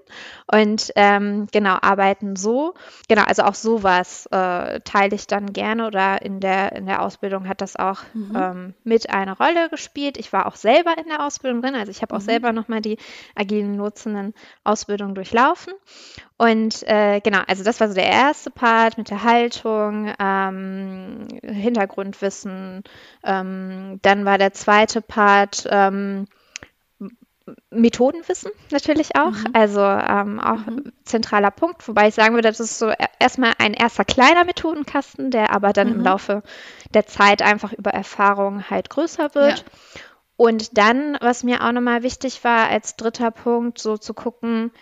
und ähm, genau arbeiten so. Genau, also auch sowas äh, teile ich dann gerne oder in der in der Ausbildung hat das auch mhm. ähm, mit eine Rolle gespielt. Ich war auch selber in der Ausbildung drin, also ich habe auch mhm. selber nochmal die agilen Nutzenden Ausbildung durchlaufen und äh, genau, also das war so der erste Part mit der Haltung. Ähm, ähm, Hintergrundwissen. Ähm, dann war der zweite Part ähm, Methodenwissen natürlich auch, mhm. also ähm, auch mhm. zentraler Punkt, wobei ich sagen würde, das ist so e-, erstmal ein erster kleiner Methodenkasten, der aber dann mhm. im Laufe der Zeit einfach über Erfahrung halt größer wird. Ja. Und dann, was mir auch nochmal wichtig war als dritter Punkt, so zu gucken,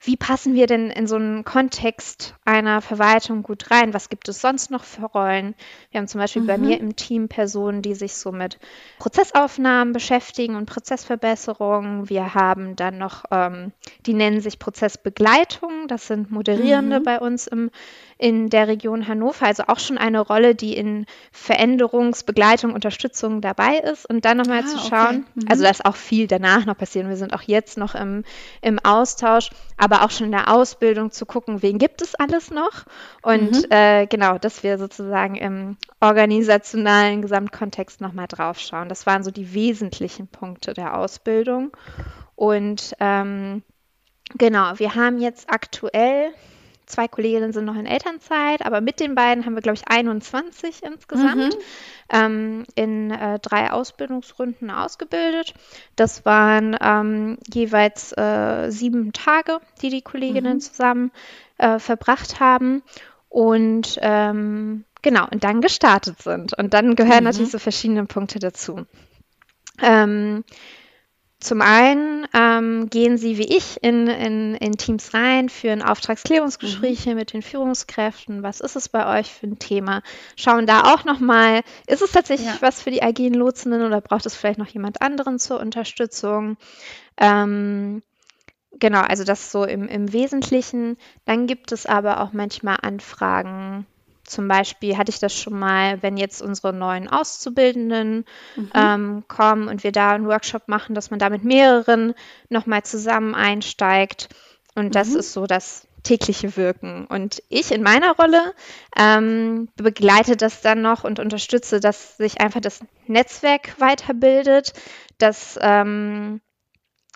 wie passen wir denn in so einen Kontext einer Verwaltung gut rein? Was gibt es sonst noch für Rollen? Wir haben zum Beispiel mhm. bei mir im Team Personen, die sich so mit Prozessaufnahmen beschäftigen und Prozessverbesserungen. Wir haben dann noch, ähm, die nennen sich Prozessbegleitung. Das sind Moderierende mhm. bei uns im in der Region Hannover, also auch schon eine Rolle, die in Veränderungsbegleitung, Unterstützung dabei ist. Und dann nochmal ah, zu schauen, okay. mhm. also da ist auch viel danach noch passieren. Wir sind auch jetzt noch im, im Austausch, aber auch schon in der Ausbildung zu gucken, wen gibt es alles noch. Und mhm. äh, genau, dass wir sozusagen im organisationalen Gesamtkontext nochmal drauf schauen. Das waren so die wesentlichen Punkte der Ausbildung. Und ähm, genau, wir haben jetzt aktuell Zwei Kolleginnen sind noch in Elternzeit, aber mit den beiden haben wir, glaube ich, 21 insgesamt mhm. ähm, in äh, drei Ausbildungsrunden ausgebildet. Das waren ähm, jeweils äh, sieben Tage, die die Kolleginnen mhm. zusammen äh, verbracht haben. Und ähm, genau, und dann gestartet sind. Und dann gehören mhm. natürlich so verschiedene Punkte dazu. Ähm, zum einen ähm, gehen sie wie ich in, in, in, Teams rein, führen Auftragsklärungsgespräche mhm. mit den Führungskräften. Was ist es bei euch für ein Thema? Schauen da auch nochmal, ist es tatsächlich ja. was für die agilen Lotsenden oder braucht es vielleicht noch jemand anderen zur Unterstützung? Ähm, genau, also das so im, im Wesentlichen. Dann gibt es aber auch manchmal Anfragen zum Beispiel hatte ich das schon mal, wenn jetzt unsere neuen Auszubildenden mhm. ähm, kommen und wir da einen Workshop machen, dass man da mit mehreren nochmal zusammen einsteigt. Und das mhm. ist so das tägliche Wirken. Und ich in meiner Rolle ähm, begleite das dann noch und unterstütze, dass sich einfach das Netzwerk weiterbildet, dass ähm,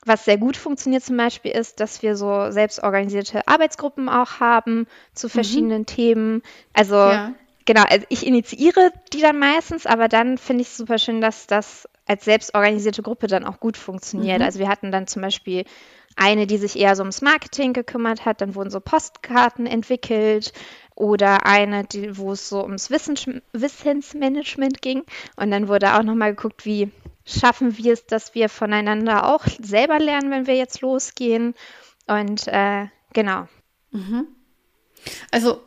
was sehr gut funktioniert zum Beispiel ist, dass wir so selbstorganisierte Arbeitsgruppen auch haben zu mhm. verschiedenen mhm. Themen. Also ja. genau, also ich initiiere die dann meistens, aber dann finde ich es super schön, dass das als selbstorganisierte Gruppe dann auch gut funktioniert. Mhm. Also wir hatten dann zum Beispiel eine, die sich eher so ums Marketing gekümmert hat, dann wurden so Postkarten entwickelt oder eine, die, wo es so ums Wissens Wissensmanagement ging und dann wurde auch nochmal geguckt, wie schaffen wir es, dass wir voneinander auch selber lernen, wenn wir jetzt losgehen. Und äh, genau. Mhm. Also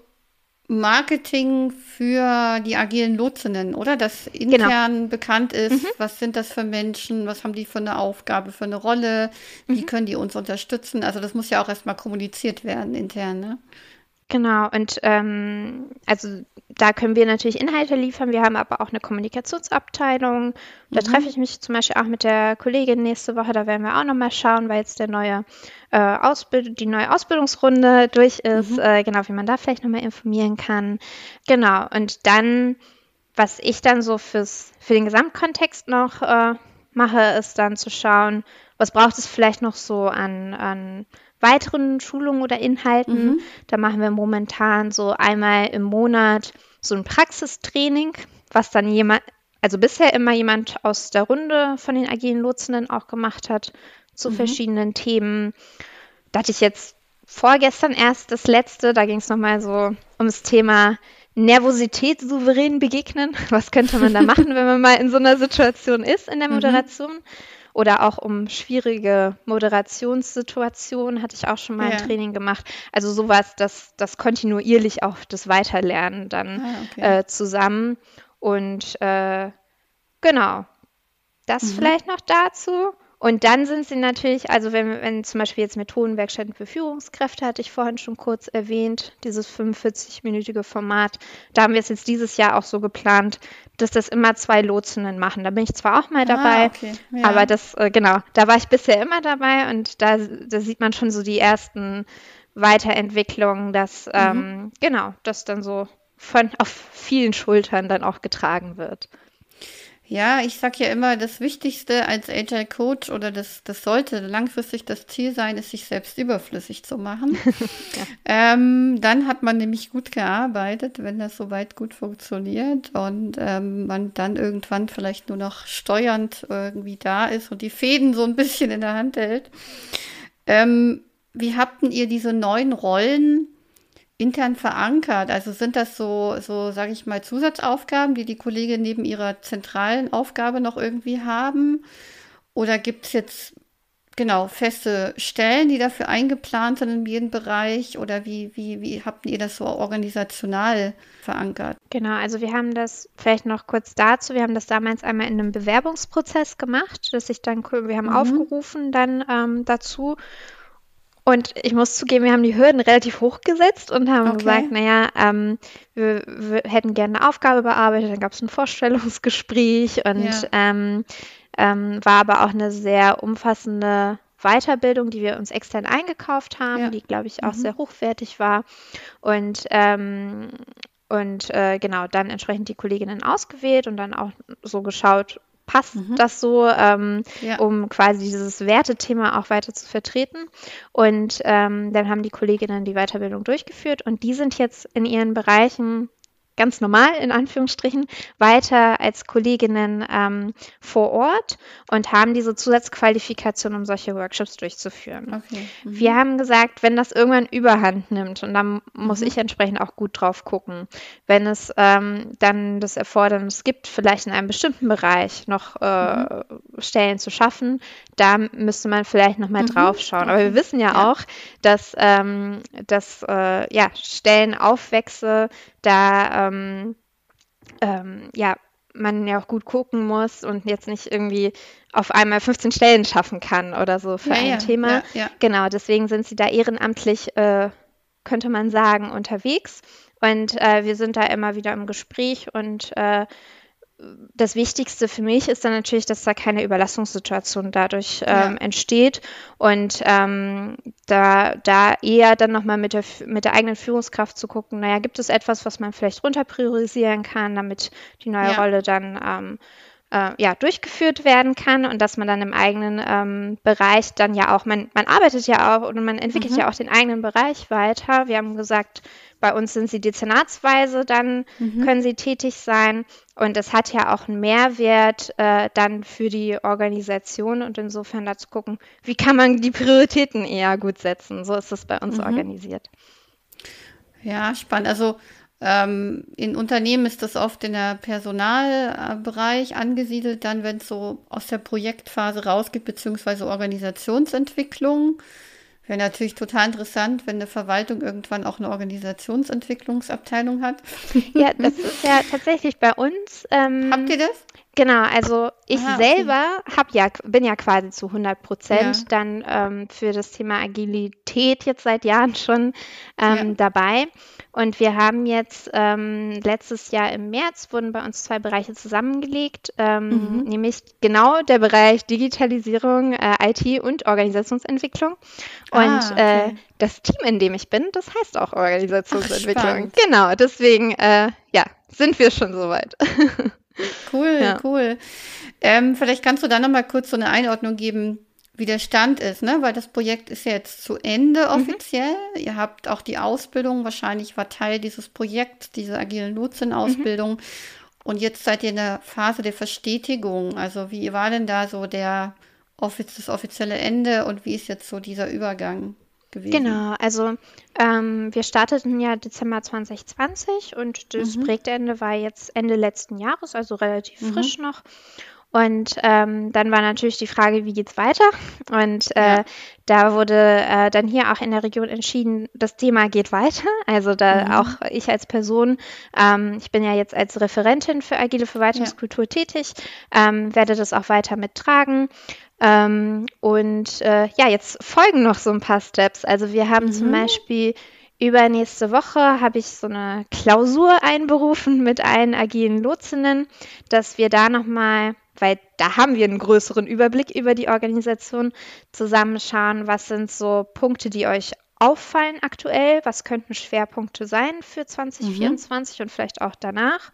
Marketing für die agilen Lotsinnen, oder? Das intern genau. bekannt ist. Mhm. Was sind das für Menschen? Was haben die für eine Aufgabe, für eine Rolle? Wie mhm. können die uns unterstützen? Also das muss ja auch erstmal kommuniziert werden intern, ne? Genau, und ähm, also da können wir natürlich Inhalte liefern. Wir haben aber auch eine Kommunikationsabteilung. Da mhm. treffe ich mich zum Beispiel auch mit der Kollegin nächste Woche. Da werden wir auch nochmal schauen, weil jetzt der neue äh, Ausbild die neue Ausbildungsrunde durch ist. Mhm. Äh, genau, wie man da vielleicht nochmal informieren kann. Genau, und dann, was ich dann so fürs, für den Gesamtkontext noch äh, mache, ist dann zu schauen, was braucht es vielleicht noch so an, an weiteren Schulungen oder Inhalten. Mhm. Da machen wir momentan so einmal im Monat so ein Praxistraining, was dann jemand, also bisher immer jemand aus der Runde von den agilen Lotsenden auch gemacht hat zu mhm. verschiedenen Themen. Da hatte ich jetzt vorgestern erst das letzte, da ging es nochmal so ums Thema Nervosität souverän begegnen. Was könnte man da machen, wenn man mal in so einer Situation ist in der mhm. Moderation? Mhm. Oder auch um schwierige Moderationssituationen hatte ich auch schon mal ja. ein Training gemacht. Also sowas, das, das kontinuierlich auch das Weiterlernen dann ah, okay. äh, zusammen. Und äh, genau, das mhm. vielleicht noch dazu. Und dann sind sie natürlich, also wenn, wenn zum Beispiel jetzt Methodenwerkstätten für Führungskräfte, hatte ich vorhin schon kurz erwähnt, dieses 45-minütige Format, da haben wir es jetzt dieses Jahr auch so geplant, dass das immer zwei Lotsenden machen. Da bin ich zwar auch mal ah, dabei, ah, okay. ja. aber das, äh, genau, da war ich bisher immer dabei und da, da sieht man schon so die ersten Weiterentwicklungen, dass, mhm. ähm, genau, das dann so von auf vielen Schultern dann auch getragen wird. Ja, ich sag ja immer, das Wichtigste als Agile Coach oder das, das sollte langfristig das Ziel sein, ist, sich selbst überflüssig zu machen. ja. ähm, dann hat man nämlich gut gearbeitet, wenn das soweit gut funktioniert und ähm, man dann irgendwann vielleicht nur noch steuernd irgendwie da ist und die Fäden so ein bisschen in der Hand hält. Ähm, wie habt ihr diese neuen Rollen intern verankert? Also sind das so, so sage ich mal, Zusatzaufgaben, die die Kollegin neben ihrer zentralen Aufgabe noch irgendwie haben? Oder gibt es jetzt genau feste Stellen, die dafür eingeplant sind in jedem Bereich? Oder wie, wie, wie habt ihr das so organisational verankert? Genau, also wir haben das vielleicht noch kurz dazu. Wir haben das damals einmal in einem Bewerbungsprozess gemacht, dass ich dann, wir haben mhm. aufgerufen dann ähm, dazu und ich muss zugeben, wir haben die Hürden relativ hoch gesetzt und haben okay. gesagt, naja, ähm, wir, wir, hätten gerne eine Aufgabe bearbeitet, dann gab es ein Vorstellungsgespräch und ja. ähm, ähm, war aber auch eine sehr umfassende Weiterbildung, die wir uns extern eingekauft haben, ja. die, glaube ich, auch mhm. sehr hochwertig war. Und ähm, und äh, genau, dann entsprechend die Kolleginnen ausgewählt und dann auch so geschaut, passt mhm. das so, ähm, ja. um quasi dieses Wertethema auch weiter zu vertreten. Und ähm, dann haben die Kolleginnen die Weiterbildung durchgeführt und die sind jetzt in ihren Bereichen ganz normal in Anführungsstrichen weiter als Kolleginnen ähm, vor Ort und haben diese Zusatzqualifikation, um solche Workshops durchzuführen. Okay. Mhm. Wir haben gesagt, wenn das irgendwann Überhand nimmt, und dann muss mhm. ich entsprechend auch gut drauf gucken, wenn es ähm, dann das Erfordernis gibt, vielleicht in einem bestimmten Bereich noch äh, mhm. Stellen zu schaffen, da müsste man vielleicht nochmal mhm. drauf schauen. Aber wir wissen ja, ja. auch, dass, ähm, dass äh, ja, Stellenaufwächse da ähm, ähm, ja, man ja auch gut gucken muss und jetzt nicht irgendwie auf einmal 15 Stellen schaffen kann oder so für ja, ein ja, Thema. Ja, genau, deswegen sind sie da ehrenamtlich, äh, könnte man sagen, unterwegs. Und äh, wir sind da immer wieder im Gespräch und äh, das Wichtigste für mich ist dann natürlich, dass da keine Überlastungssituation dadurch ähm, ja. entsteht und ähm, da, da eher dann nochmal mit der, mit der eigenen Führungskraft zu gucken, naja, gibt es etwas, was man vielleicht runter priorisieren kann, damit die neue ja. Rolle dann ähm, äh, ja, durchgeführt werden kann und dass man dann im eigenen ähm, Bereich dann ja auch, man, man arbeitet ja auch und man entwickelt mhm. ja auch den eigenen Bereich weiter. Wir haben gesagt, bei uns sind sie dezernatsweise, dann mhm. können sie tätig sein. Und es hat ja auch einen Mehrwert äh, dann für die Organisation und insofern dazu gucken, wie kann man die Prioritäten eher gut setzen. So ist es bei uns mhm. organisiert. Ja, spannend. Also ähm, in Unternehmen ist das oft in der Personalbereich angesiedelt, dann wenn es so aus der Projektphase rausgeht, beziehungsweise Organisationsentwicklung. Wäre natürlich total interessant, wenn eine Verwaltung irgendwann auch eine Organisationsentwicklungsabteilung hat. Ja, das ist ja tatsächlich bei uns. Ähm, Habt ihr das? Genau, also ich Aha, selber okay. hab ja, bin ja quasi zu 100 Prozent ja. dann ähm, für das Thema Agilität jetzt seit Jahren schon ähm, ja. dabei. Und wir haben jetzt ähm, letztes Jahr im März wurden bei uns zwei Bereiche zusammengelegt, ähm, mhm. nämlich genau der Bereich Digitalisierung, äh, IT und Organisationsentwicklung. Und ah, okay. äh, das Team, in dem ich bin, das heißt auch Organisationsentwicklung. Ach, genau, deswegen äh, ja, sind wir schon soweit. Cool, ja. cool. Ähm, vielleicht kannst du da noch mal kurz so eine Einordnung geben, wie der Stand ist, ne? Weil das Projekt ist ja jetzt zu Ende mhm. offiziell. Mhm. Ihr habt auch die Ausbildung, wahrscheinlich war Teil dieses Projekts, diese agilen Lotsen-Ausbildung. Mhm. und jetzt seid ihr in der Phase der Verstetigung. Also wie war denn da so der das offizielle Ende und wie ist jetzt so dieser Übergang? Gewesen. Genau, also ähm, wir starteten ja Dezember 2020 und das mhm. Projektende war jetzt Ende letzten Jahres, also relativ mhm. frisch noch. Und ähm, dann war natürlich die Frage, wie geht's weiter? Und äh, ja. da wurde äh, dann hier auch in der Region entschieden, das Thema geht weiter. Also da mhm. auch ich als Person, ähm, ich bin ja jetzt als Referentin für agile Verwaltungskultur ja. tätig, ähm, werde das auch weiter mittragen. Ähm, und äh, ja, jetzt folgen noch so ein paar Steps. Also wir haben mhm. zum Beispiel Übernächste Woche habe ich so eine Klausur einberufen mit allen agilen Lotsinnen, dass wir da nochmal weil da haben wir einen größeren Überblick über die Organisation, zusammenschauen, was sind so Punkte, die euch auffallen aktuell, was könnten Schwerpunkte sein für 2024 mhm. und vielleicht auch danach.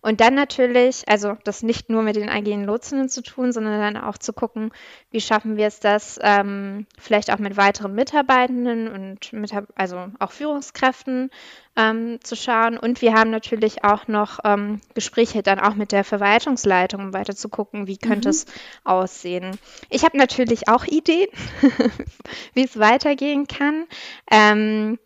Und dann natürlich, also das nicht nur mit den agilen Lotsinnen zu tun, sondern dann auch zu gucken, wie schaffen wir es das, ähm, vielleicht auch mit weiteren Mitarbeitenden und mit, also auch Führungskräften ähm, zu schauen. Und wir haben natürlich auch noch ähm, Gespräche dann auch mit der Verwaltungsleitung, um weiter zu gucken, wie könnte mhm. es aussehen. Ich habe natürlich auch Ideen, wie es weitergehen kann. Ähm,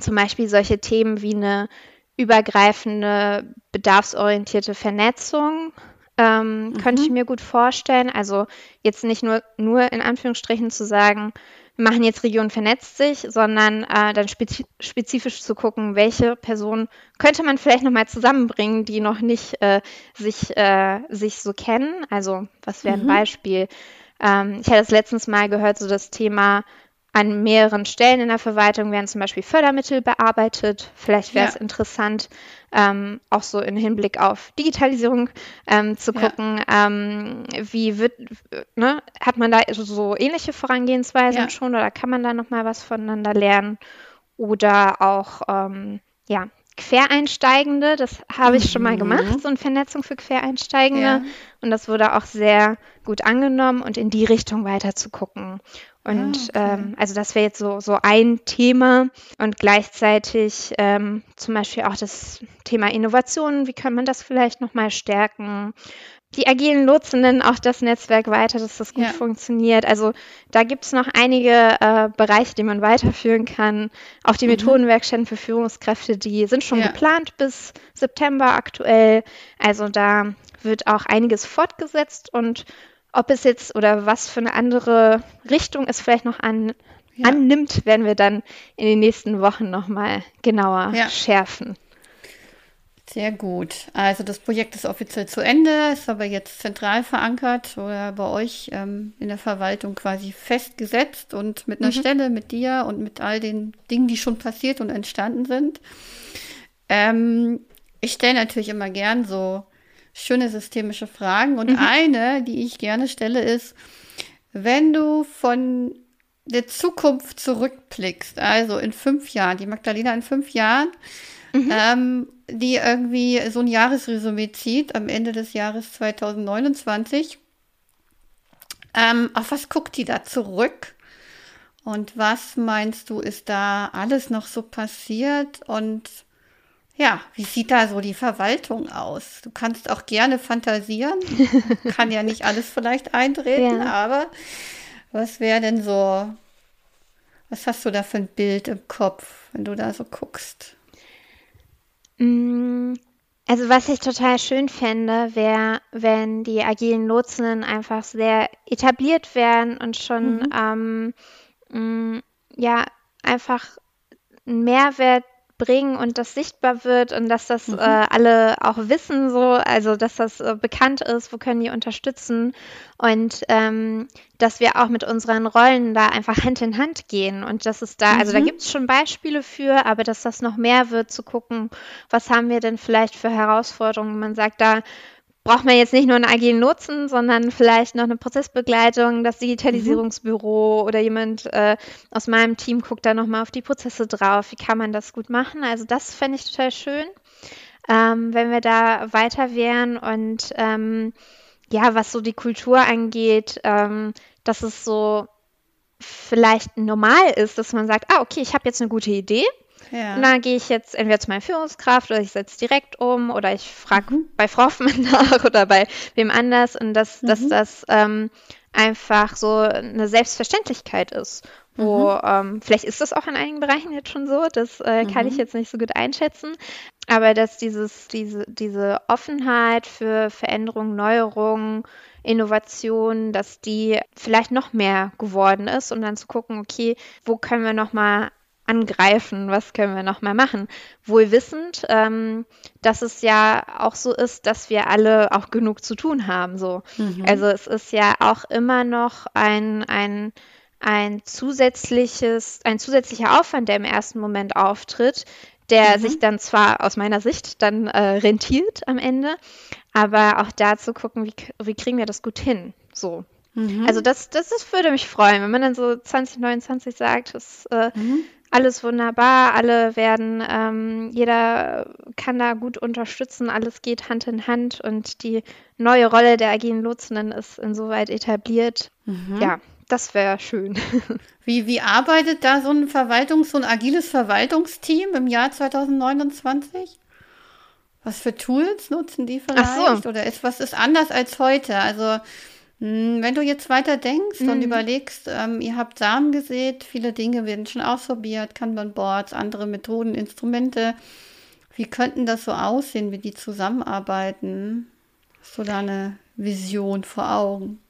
zum Beispiel solche Themen wie eine übergreifende bedarfsorientierte Vernetzung ähm, mhm. könnte ich mir gut vorstellen. Also jetzt nicht nur, nur in Anführungsstrichen zu sagen, wir machen jetzt Region vernetzt sich, sondern äh, dann spezi spezifisch zu gucken, welche Personen könnte man vielleicht nochmal zusammenbringen, die noch nicht äh, sich, äh, sich so kennen. Also was wäre ein mhm. Beispiel? Ähm, ich hatte es letztens mal gehört, so das Thema an mehreren Stellen in der Verwaltung werden zum Beispiel Fördermittel bearbeitet. Vielleicht wäre es ja. interessant, ähm, auch so im Hinblick auf Digitalisierung ähm, zu gucken, ja. ähm, wie wird, ne, hat man da so ähnliche Vorangehensweisen ja. schon oder kann man da nochmal was voneinander lernen? Oder auch, ähm, ja, Quereinsteigende, das habe ich schon mal gemacht, mhm. so eine Vernetzung für Quereinsteigende. Ja. Und das wurde auch sehr gut angenommen und in die Richtung weiter zu gucken. Und ah, okay. ähm, also das wäre jetzt so, so ein Thema und gleichzeitig ähm, zum Beispiel auch das Thema Innovation, wie kann man das vielleicht nochmal stärken? Die agilen Lotsenden auch das Netzwerk weiter, dass das gut ja. funktioniert. Also da gibt es noch einige äh, Bereiche, die man weiterführen kann. Auch die mhm. Methodenwerkstätten für Führungskräfte, die sind schon ja. geplant bis September aktuell. Also da wird auch einiges fortgesetzt und ob es jetzt oder was für eine andere Richtung es vielleicht noch an, ja. annimmt, werden wir dann in den nächsten Wochen nochmal genauer ja. schärfen. Sehr gut. Also das Projekt ist offiziell zu Ende, ist aber jetzt zentral verankert oder bei euch ähm, in der Verwaltung quasi festgesetzt und mit einer mhm. Stelle, mit dir und mit all den Dingen, die schon passiert und entstanden sind. Ähm, ich stelle natürlich immer gern so schöne systemische Fragen. Und mhm. eine, die ich gerne stelle, ist, wenn du von der Zukunft zurückblickst, also in fünf Jahren, die Magdalena in fünf Jahren, mhm. ähm, die irgendwie so ein Jahresresümee zieht am Ende des Jahres 2029, ähm, auf was guckt die da zurück? Und was meinst du, ist da alles noch so passiert? Und ja, wie sieht da so die Verwaltung aus? Du kannst auch gerne fantasieren. Kann ja nicht alles vielleicht eintreten, ja. aber was wäre denn so, was hast du da für ein Bild im Kopf, wenn du da so guckst? Mm, also was ich total schön fände, wäre, wenn die agilen Lotsinnen einfach sehr etabliert werden und schon mhm. ähm, mm, ja einfach einen Mehrwert bringen und das sichtbar wird und dass das mhm. äh, alle auch wissen, so, also dass das äh, bekannt ist, wo können die unterstützen und ähm, dass wir auch mit unseren Rollen da einfach Hand in Hand gehen und dass es da, mhm. also da mhm. gibt es schon Beispiele für, aber dass das noch mehr wird, zu gucken, was haben wir denn vielleicht für Herausforderungen. Man sagt da, braucht man jetzt nicht nur einen agilen Nutzen, sondern vielleicht noch eine Prozessbegleitung, das Digitalisierungsbüro mhm. oder jemand äh, aus meinem Team guckt da nochmal auf die Prozesse drauf. Wie kann man das gut machen? Also das fände ich total schön, ähm, wenn wir da weiter wären und ähm, ja, was so die Kultur angeht, ähm, dass es so vielleicht normal ist, dass man sagt, ah, okay, ich habe jetzt eine gute Idee Ja. Und dann gehe ich jetzt entweder zu meiner Führungskraft oder ich setze direkt um oder ich frage mhm. bei Frau Hoffmann nach oder bei wem anders und dass, mhm. dass das ähm, einfach so eine Selbstverständlichkeit ist. Wo, mhm. ähm, vielleicht ist das auch in einigen Bereichen jetzt schon so, das äh, kann ich mhm. jetzt nicht so gut einschätzen. Aber dass dieses, diese, diese Offenheit für Veränderungen, Neuerungen, Innovation, dass die vielleicht noch mehr geworden ist, um dann zu gucken, okay, wo können wir nochmal angreifen, was können wir nochmal machen. Wohl wissend, ähm, dass es ja auch so ist, dass wir alle auch genug zu tun haben. So. Mhm. Also es ist ja auch immer noch ein, ein, ein zusätzliches, ein zusätzlicher Aufwand, der im ersten Moment auftritt, der mhm. sich dann zwar aus meiner Sicht dann äh, rentiert am Ende, aber auch da zu gucken, wie, wie kriegen wir das gut hin. So. Mhm. Also das, das, das würde mich freuen, wenn man dann so 2029 sagt, das äh, mhm alles wunderbar, alle werden, ähm, jeder kann da gut unterstützen, alles geht Hand in Hand und die neue Rolle der agilen Lotsinnen ist insoweit etabliert. Mhm. Ja, das wäre schön. Wie, wie arbeitet da so ein Verwaltungs-, so ein agiles Verwaltungsteam im Jahr 2029? Was für Tools nutzen die vielleicht? So. Oder ist was ist anders als heute? Also wenn du jetzt weiter denkst mhm. und überlegst, ähm, ihr habt Samen gesät, viele Dinge werden schon ausprobiert, Kanban-Boards, andere Methoden, Instrumente. Wie könnten das so aussehen, wie die zusammenarbeiten? Hast du da eine Vision vor Augen?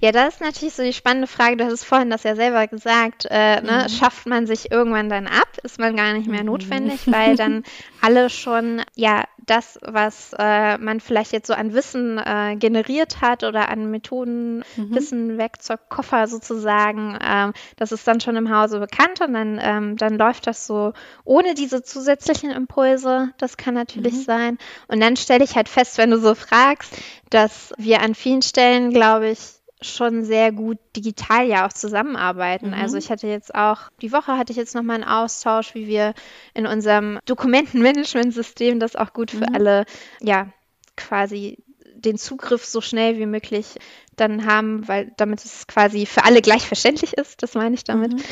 Ja, das ist natürlich so die spannende Frage. Du hast es vorhin das ja selber gesagt. Äh, ne? mhm. Schafft man sich irgendwann dann ab? Ist man gar nicht mehr mhm. notwendig, weil dann alle schon ja das, was äh, man vielleicht jetzt so an Wissen äh, generiert hat oder an Methoden, mhm. Wissen, Werkzeug, Koffer sozusagen, ähm, das ist dann schon im Hause bekannt und dann, ähm, dann läuft das so ohne diese zusätzlichen Impulse. Das kann natürlich mhm. sein. Und dann stelle ich halt fest, wenn du so fragst, dass wir an vielen Stellen, glaube ich, schon sehr gut digital ja auch zusammenarbeiten. Also mhm. Also ich hatte jetzt auch, die Woche hatte ich jetzt nochmal einen Austausch, wie wir in unserem Dokumentenmanagementsystem das auch gut für mhm. alle, ja, quasi den Zugriff so schnell wie möglich dann haben, weil damit es quasi für alle gleich verständlich ist, das meine ich damit. Mhm.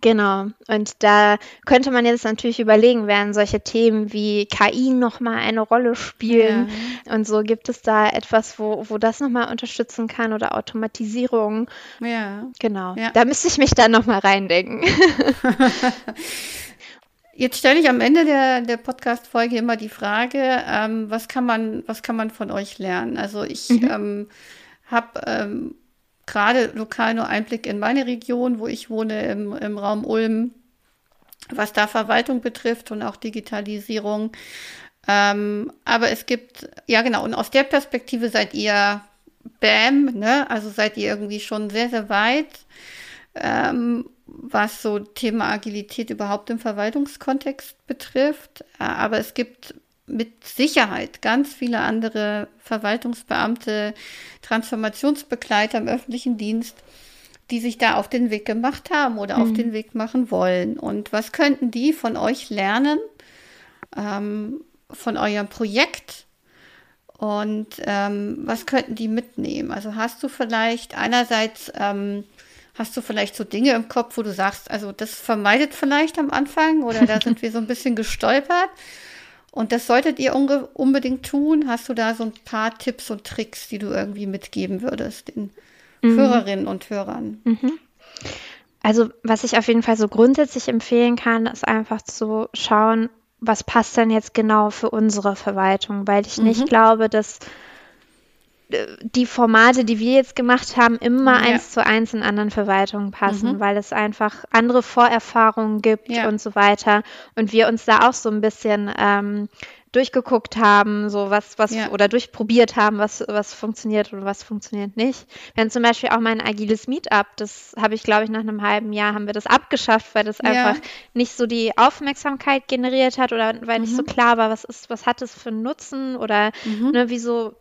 Genau. Und da könnte man jetzt natürlich überlegen, werden solche Themen wie KI nochmal eine Rolle spielen. Ja. Und so gibt es da etwas, wo, wo das nochmal unterstützen kann oder Automatisierung. Ja. Genau. Ja. Da müsste ich mich dann nochmal reindenken. Jetzt stelle ich am Ende der, der Podcast-Folge immer die Frage, ähm, was, kann man, was kann man von euch lernen? Also ich mhm. ähm, habe ähm, gerade lokal nur Einblick in meine Region, wo ich wohne, im, im Raum Ulm, was da Verwaltung betrifft und auch Digitalisierung. Ähm, aber es gibt, ja genau, und aus der Perspektive seid ihr BAM, ne? Also seid ihr irgendwie schon sehr, sehr weit, ähm, was so Thema Agilität überhaupt im Verwaltungskontext betrifft. Äh, aber es gibt mit Sicherheit ganz viele andere Verwaltungsbeamte, Transformationsbegleiter im öffentlichen Dienst, die sich da auf den Weg gemacht haben oder mhm. auf den Weg machen wollen. Und was könnten die von euch lernen, ähm, von eurem Projekt? Und ähm, was könnten die mitnehmen? Also hast du vielleicht einerseits, ähm, hast du vielleicht so Dinge im Kopf, wo du sagst, also das vermeidet vielleicht am Anfang oder da sind wir so ein bisschen gestolpert. Und das solltet ihr unbedingt tun. Hast du da so ein paar Tipps und Tricks, die du irgendwie mitgeben würdest den mhm. Hörerinnen und Hörern? Mhm. Also was ich auf jeden Fall so grundsätzlich empfehlen kann, ist einfach zu schauen, was passt denn jetzt genau für unsere Verwaltung, weil ich mhm. nicht glaube, dass die Formate, die wir jetzt gemacht haben, immer ja. eins zu eins in anderen Verwaltungen passen, mhm. weil es einfach andere Vorerfahrungen gibt ja. und so weiter. Und wir uns da auch so ein bisschen ähm, durchgeguckt haben, so was, was ja. oder durchprobiert haben, was, was funktioniert oder was funktioniert nicht. Haben zum Beispiel auch mein agiles Meetup, das habe ich, glaube ich, nach einem halben Jahr haben wir das abgeschafft, weil das ja. einfach nicht so die Aufmerksamkeit generiert hat oder weil mhm. nicht so mhm. klar war, was ist, was hat es für einen Nutzen oder mhm. ne, wieso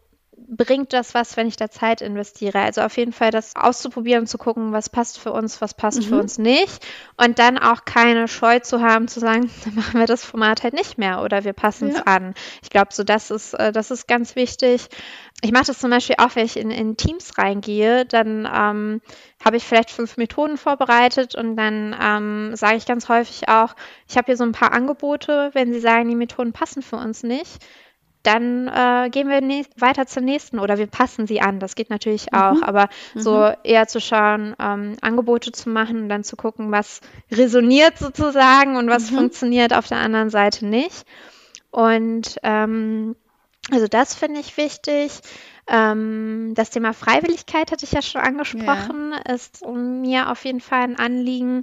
bringt das was, wenn ich da Zeit investiere? Also auf jeden Fall das auszuprobieren, zu gucken, was passt für uns, was passt mhm. für uns nicht. Und dann auch keine Scheu zu haben, zu sagen, dann machen wir das Format halt nicht mehr oder wir passen es ja. an. Ich glaube, so das ist, äh, das ist ganz wichtig. Ich mache das zum Beispiel auch, wenn ich in, in Teams reingehe, dann ähm, habe ich vielleicht fünf Methoden vorbereitet und dann ähm, sage ich ganz häufig auch, ich habe hier so ein paar Angebote, wenn Sie sagen, die Methoden passen für uns nicht, dann äh, gehen wir weiter zur nächsten oder wir passen sie an. Das geht natürlich auch, mhm. aber mhm. so eher zu schauen, ähm, Angebote zu machen und dann zu gucken, was resoniert sozusagen und was mhm. funktioniert auf der anderen Seite nicht. Und ähm, also das finde ich wichtig. Ähm, das Thema Freiwilligkeit hatte ich ja schon angesprochen, ja. ist mir auf jeden Fall ein Anliegen.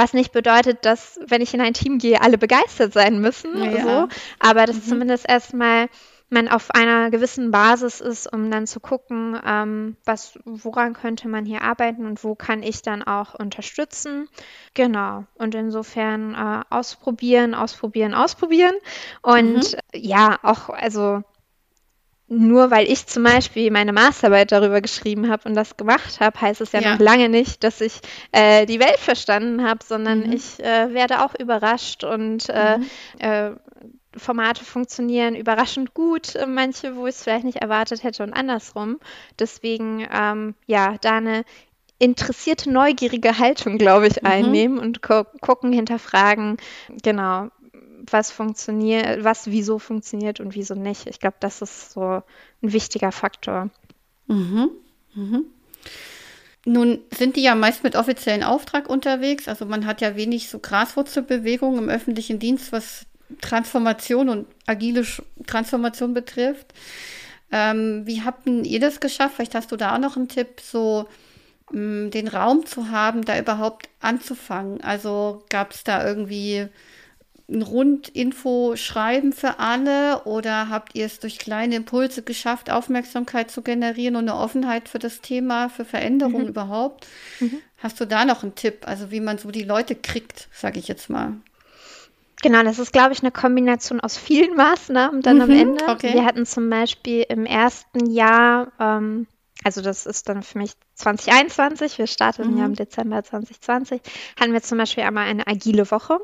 Was nicht bedeutet, dass, wenn ich in ein Team gehe, alle begeistert sein müssen. Ja. So. Aber dass mhm. zumindest erstmal man auf einer gewissen Basis ist, um dann zu gucken, ähm, was, woran könnte man hier arbeiten und wo kann ich dann auch unterstützen. Genau. Und insofern äh, ausprobieren, ausprobieren, ausprobieren. Und mhm. ja, auch, also nur weil ich zum Beispiel meine Masterarbeit darüber geschrieben habe und das gemacht habe, heißt es ja, ja, noch lange nicht, dass ich äh, die Welt verstanden habe, sondern mhm. ich äh, werde auch überrascht und äh, mhm. äh Formate funktionieren überraschend gut, äh, manche, wo ich es vielleicht nicht erwartet hätte und andersrum. Deswegen, ähm, ja, da eine interessierte, neugierige Haltung, glaube ich, mhm. einnehmen und gu gucken, hinterfragen, genau, was funktioniert, was wieso funktioniert und wieso nicht. Ich glaube, das ist so ein wichtiger Faktor. Mhm. Mhm. Nun sind die ja meist mit offiziellen Auftrag unterwegs. Also man hat ja wenig so Graswurzelbewegungen im öffentlichen Dienst, was Transformation und agile Transformation betrifft. Ähm, wie habt ihr das geschafft? Vielleicht hast du da auch noch einen Tipp, so mh, mm, den Raum zu haben, da überhaupt anzufangen. Also gab es da irgendwie ein Rundinfo schreiben für alle oder habt ihr es durch kleine Impulse geschafft, Aufmerksamkeit zu generieren und eine Offenheit für das Thema, für Veränderungen mhm. überhaupt? Mhm. Hast du da noch einen Tipp, also wie man so die Leute kriegt, sage ich jetzt mal? Genau, das ist, glaube ich, eine Kombination aus vielen Maßnahmen dann mhm, am Ende. Okay. Wir hatten zum Beispiel im ersten Jahr, ähm, also das ist dann für mich 2021, wir starten mhm. ja im Dezember 2020, hatten wir zum Beispiel einmal eine agile Woche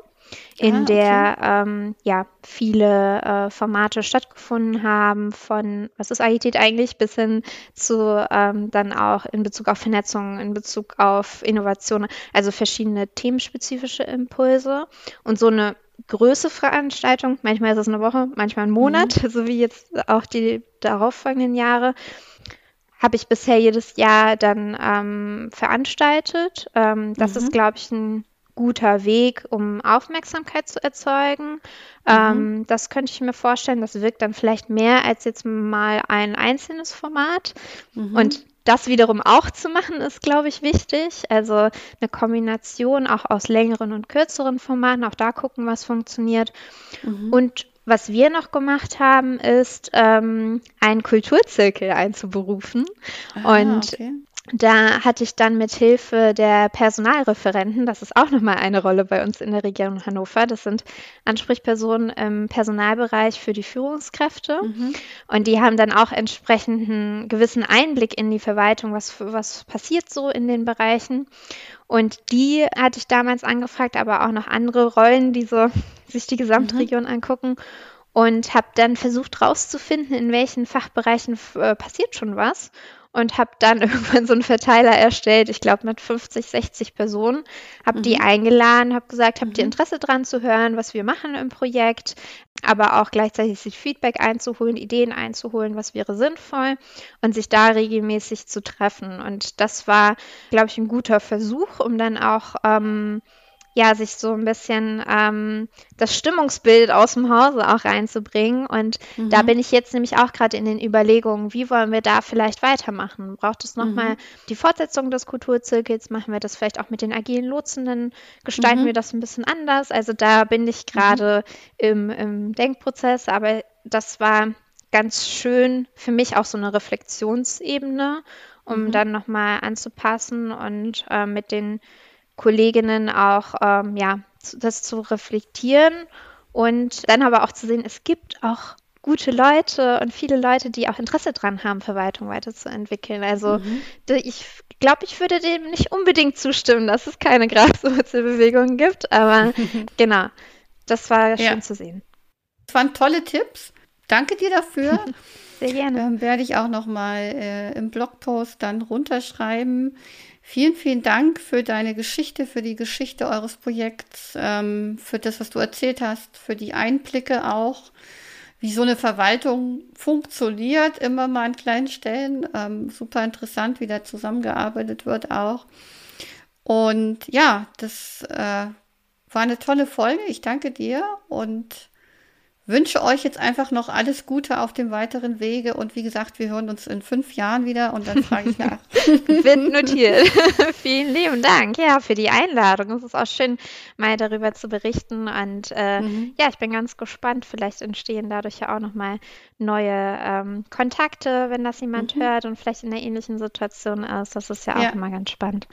in ah, okay. der ähm, ja viele äh, Formate stattgefunden haben, von was ist Agilität eigentlich, bis hin zu ähm, dann auch in Bezug auf Vernetzung, in Bezug auf Innovation, also verschiedene themenspezifische Impulse und so eine Größe Veranstaltung, manchmal ist es eine Woche, manchmal ein Monat, mhm. so wie jetzt auch die darauffolgenden Jahre, habe ich bisher jedes Jahr dann ähm, veranstaltet. Ähm, das mhm. ist, glaube ich, ein guter Weg, um Aufmerksamkeit zu erzeugen. Mhm. Ähm, das könnte ich mir vorstellen. Das wirkt dann vielleicht mehr als jetzt mal ein einzelnes Format. Mhm. Und das wiederum auch zu machen, ist, glaube ich, wichtig. Also eine Kombination auch aus längeren und kürzeren Formaten, auch da gucken, was funktioniert. Mhm. Und was wir noch gemacht haben, ist ähm, einen Kulturzirkel einzuberufen. Ah, und okay. Da hatte ich dann mit Hilfe der Personalreferenten, das ist auch nochmal eine Rolle bei uns in der Region Hannover, das sind Ansprechpersonen im Personalbereich für die Führungskräfte. Mhm. Und die haben dann auch entsprechend einen gewissen Einblick in die Verwaltung, was, was passiert so in den Bereichen. Und die hatte ich damals angefragt, aber auch noch andere Rollen, die so sich die Gesamtregion mhm. angucken und habe dann versucht herauszufinden, in welchen Fachbereichen äh, passiert schon was und habe dann irgendwann so einen Verteiler erstellt, ich glaube mit 50, 60 Personen, habe mhm. die eingeladen, habe gesagt, habt ihr. Interesse dran zu hören, was wir machen im Projekt, aber auch gleichzeitig sich Feedback einzuholen, Ideen einzuholen, was wäre sinnvoll und sich da regelmäßig zu treffen. Und das war, glaube ich, ein guter Versuch, um dann auch ähm, ja, sich so ein bisschen ähm, das Stimmungsbild aus dem Hause auch reinzubringen. Und mhm. da bin ich jetzt nämlich auch gerade in den Überlegungen, wie wollen wir da vielleicht weitermachen? Braucht es nochmal mhm. die Fortsetzung des Kulturzirkels? Machen wir das vielleicht auch mit den agilen Lotsenden? Gestalten mhm. wir das ein bisschen anders? Also da bin ich mhm. gerade im, im Denkprozess, aber das war ganz schön für mich auch so eine Reflexionsebene, um mhm. dann nochmal anzupassen und äh, mit den Kolleginnen auch ähm, ja, das zu reflektieren und dann aber auch zu sehen, es gibt auch gute Leute und viele Leute, die auch Interesse daran haben, Verwaltung weiterzuentwickeln. Also mhm. ich glaube, ich würde dem nicht unbedingt zustimmen, dass es keine Graswurzelbewegungen gibt, aber genau, das war schön ja. zu sehen. Das waren tolle Tipps. Danke dir dafür. Sehr gerne. Ähm, werde ich auch nochmal äh, im Blogpost dann runterschreiben. Vielen, vielen Dank für deine Geschichte, für die Geschichte eures Projekts, ähm, für das, was du erzählt hast, für die Einblicke auch, wie so eine Verwaltung funktioniert, immer mal an kleinen Stellen. Ähm, super interessant, wie da zusammengearbeitet wird auch. Und ja, das äh, war eine tolle Folge. Ich danke dir und wünsche euch jetzt einfach noch alles Gute auf dem weiteren Wege und wie gesagt, wir hören uns in fünf Jahren wieder und dann frage ich nach. Wird notiert. Vielen lieben Dank, ja, für die Einladung. Es ist auch schön, mal darüber zu berichten und äh, mhm. ja, ich bin ganz gespannt. Vielleicht entstehen dadurch ja auch nochmal neue ähm, Kontakte, wenn das jemand mhm. hört und vielleicht in einer ähnlichen Situation ist. Das ist ja auch ja. immer ganz spannend.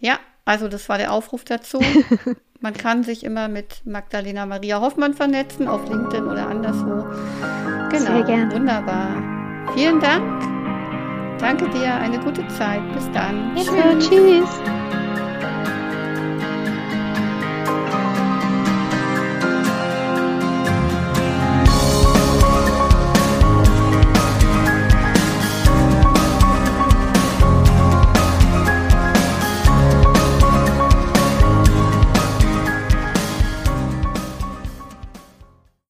Ja, also das war der Aufruf dazu. Man kann sich immer mit Magdalena Maria Hoffmann vernetzen, auf LinkedIn oder anderswo. Genau, Sehr gerne. wunderbar. Vielen Dank. Danke dir, eine gute Zeit. Bis dann. Tschüss. Tschüss.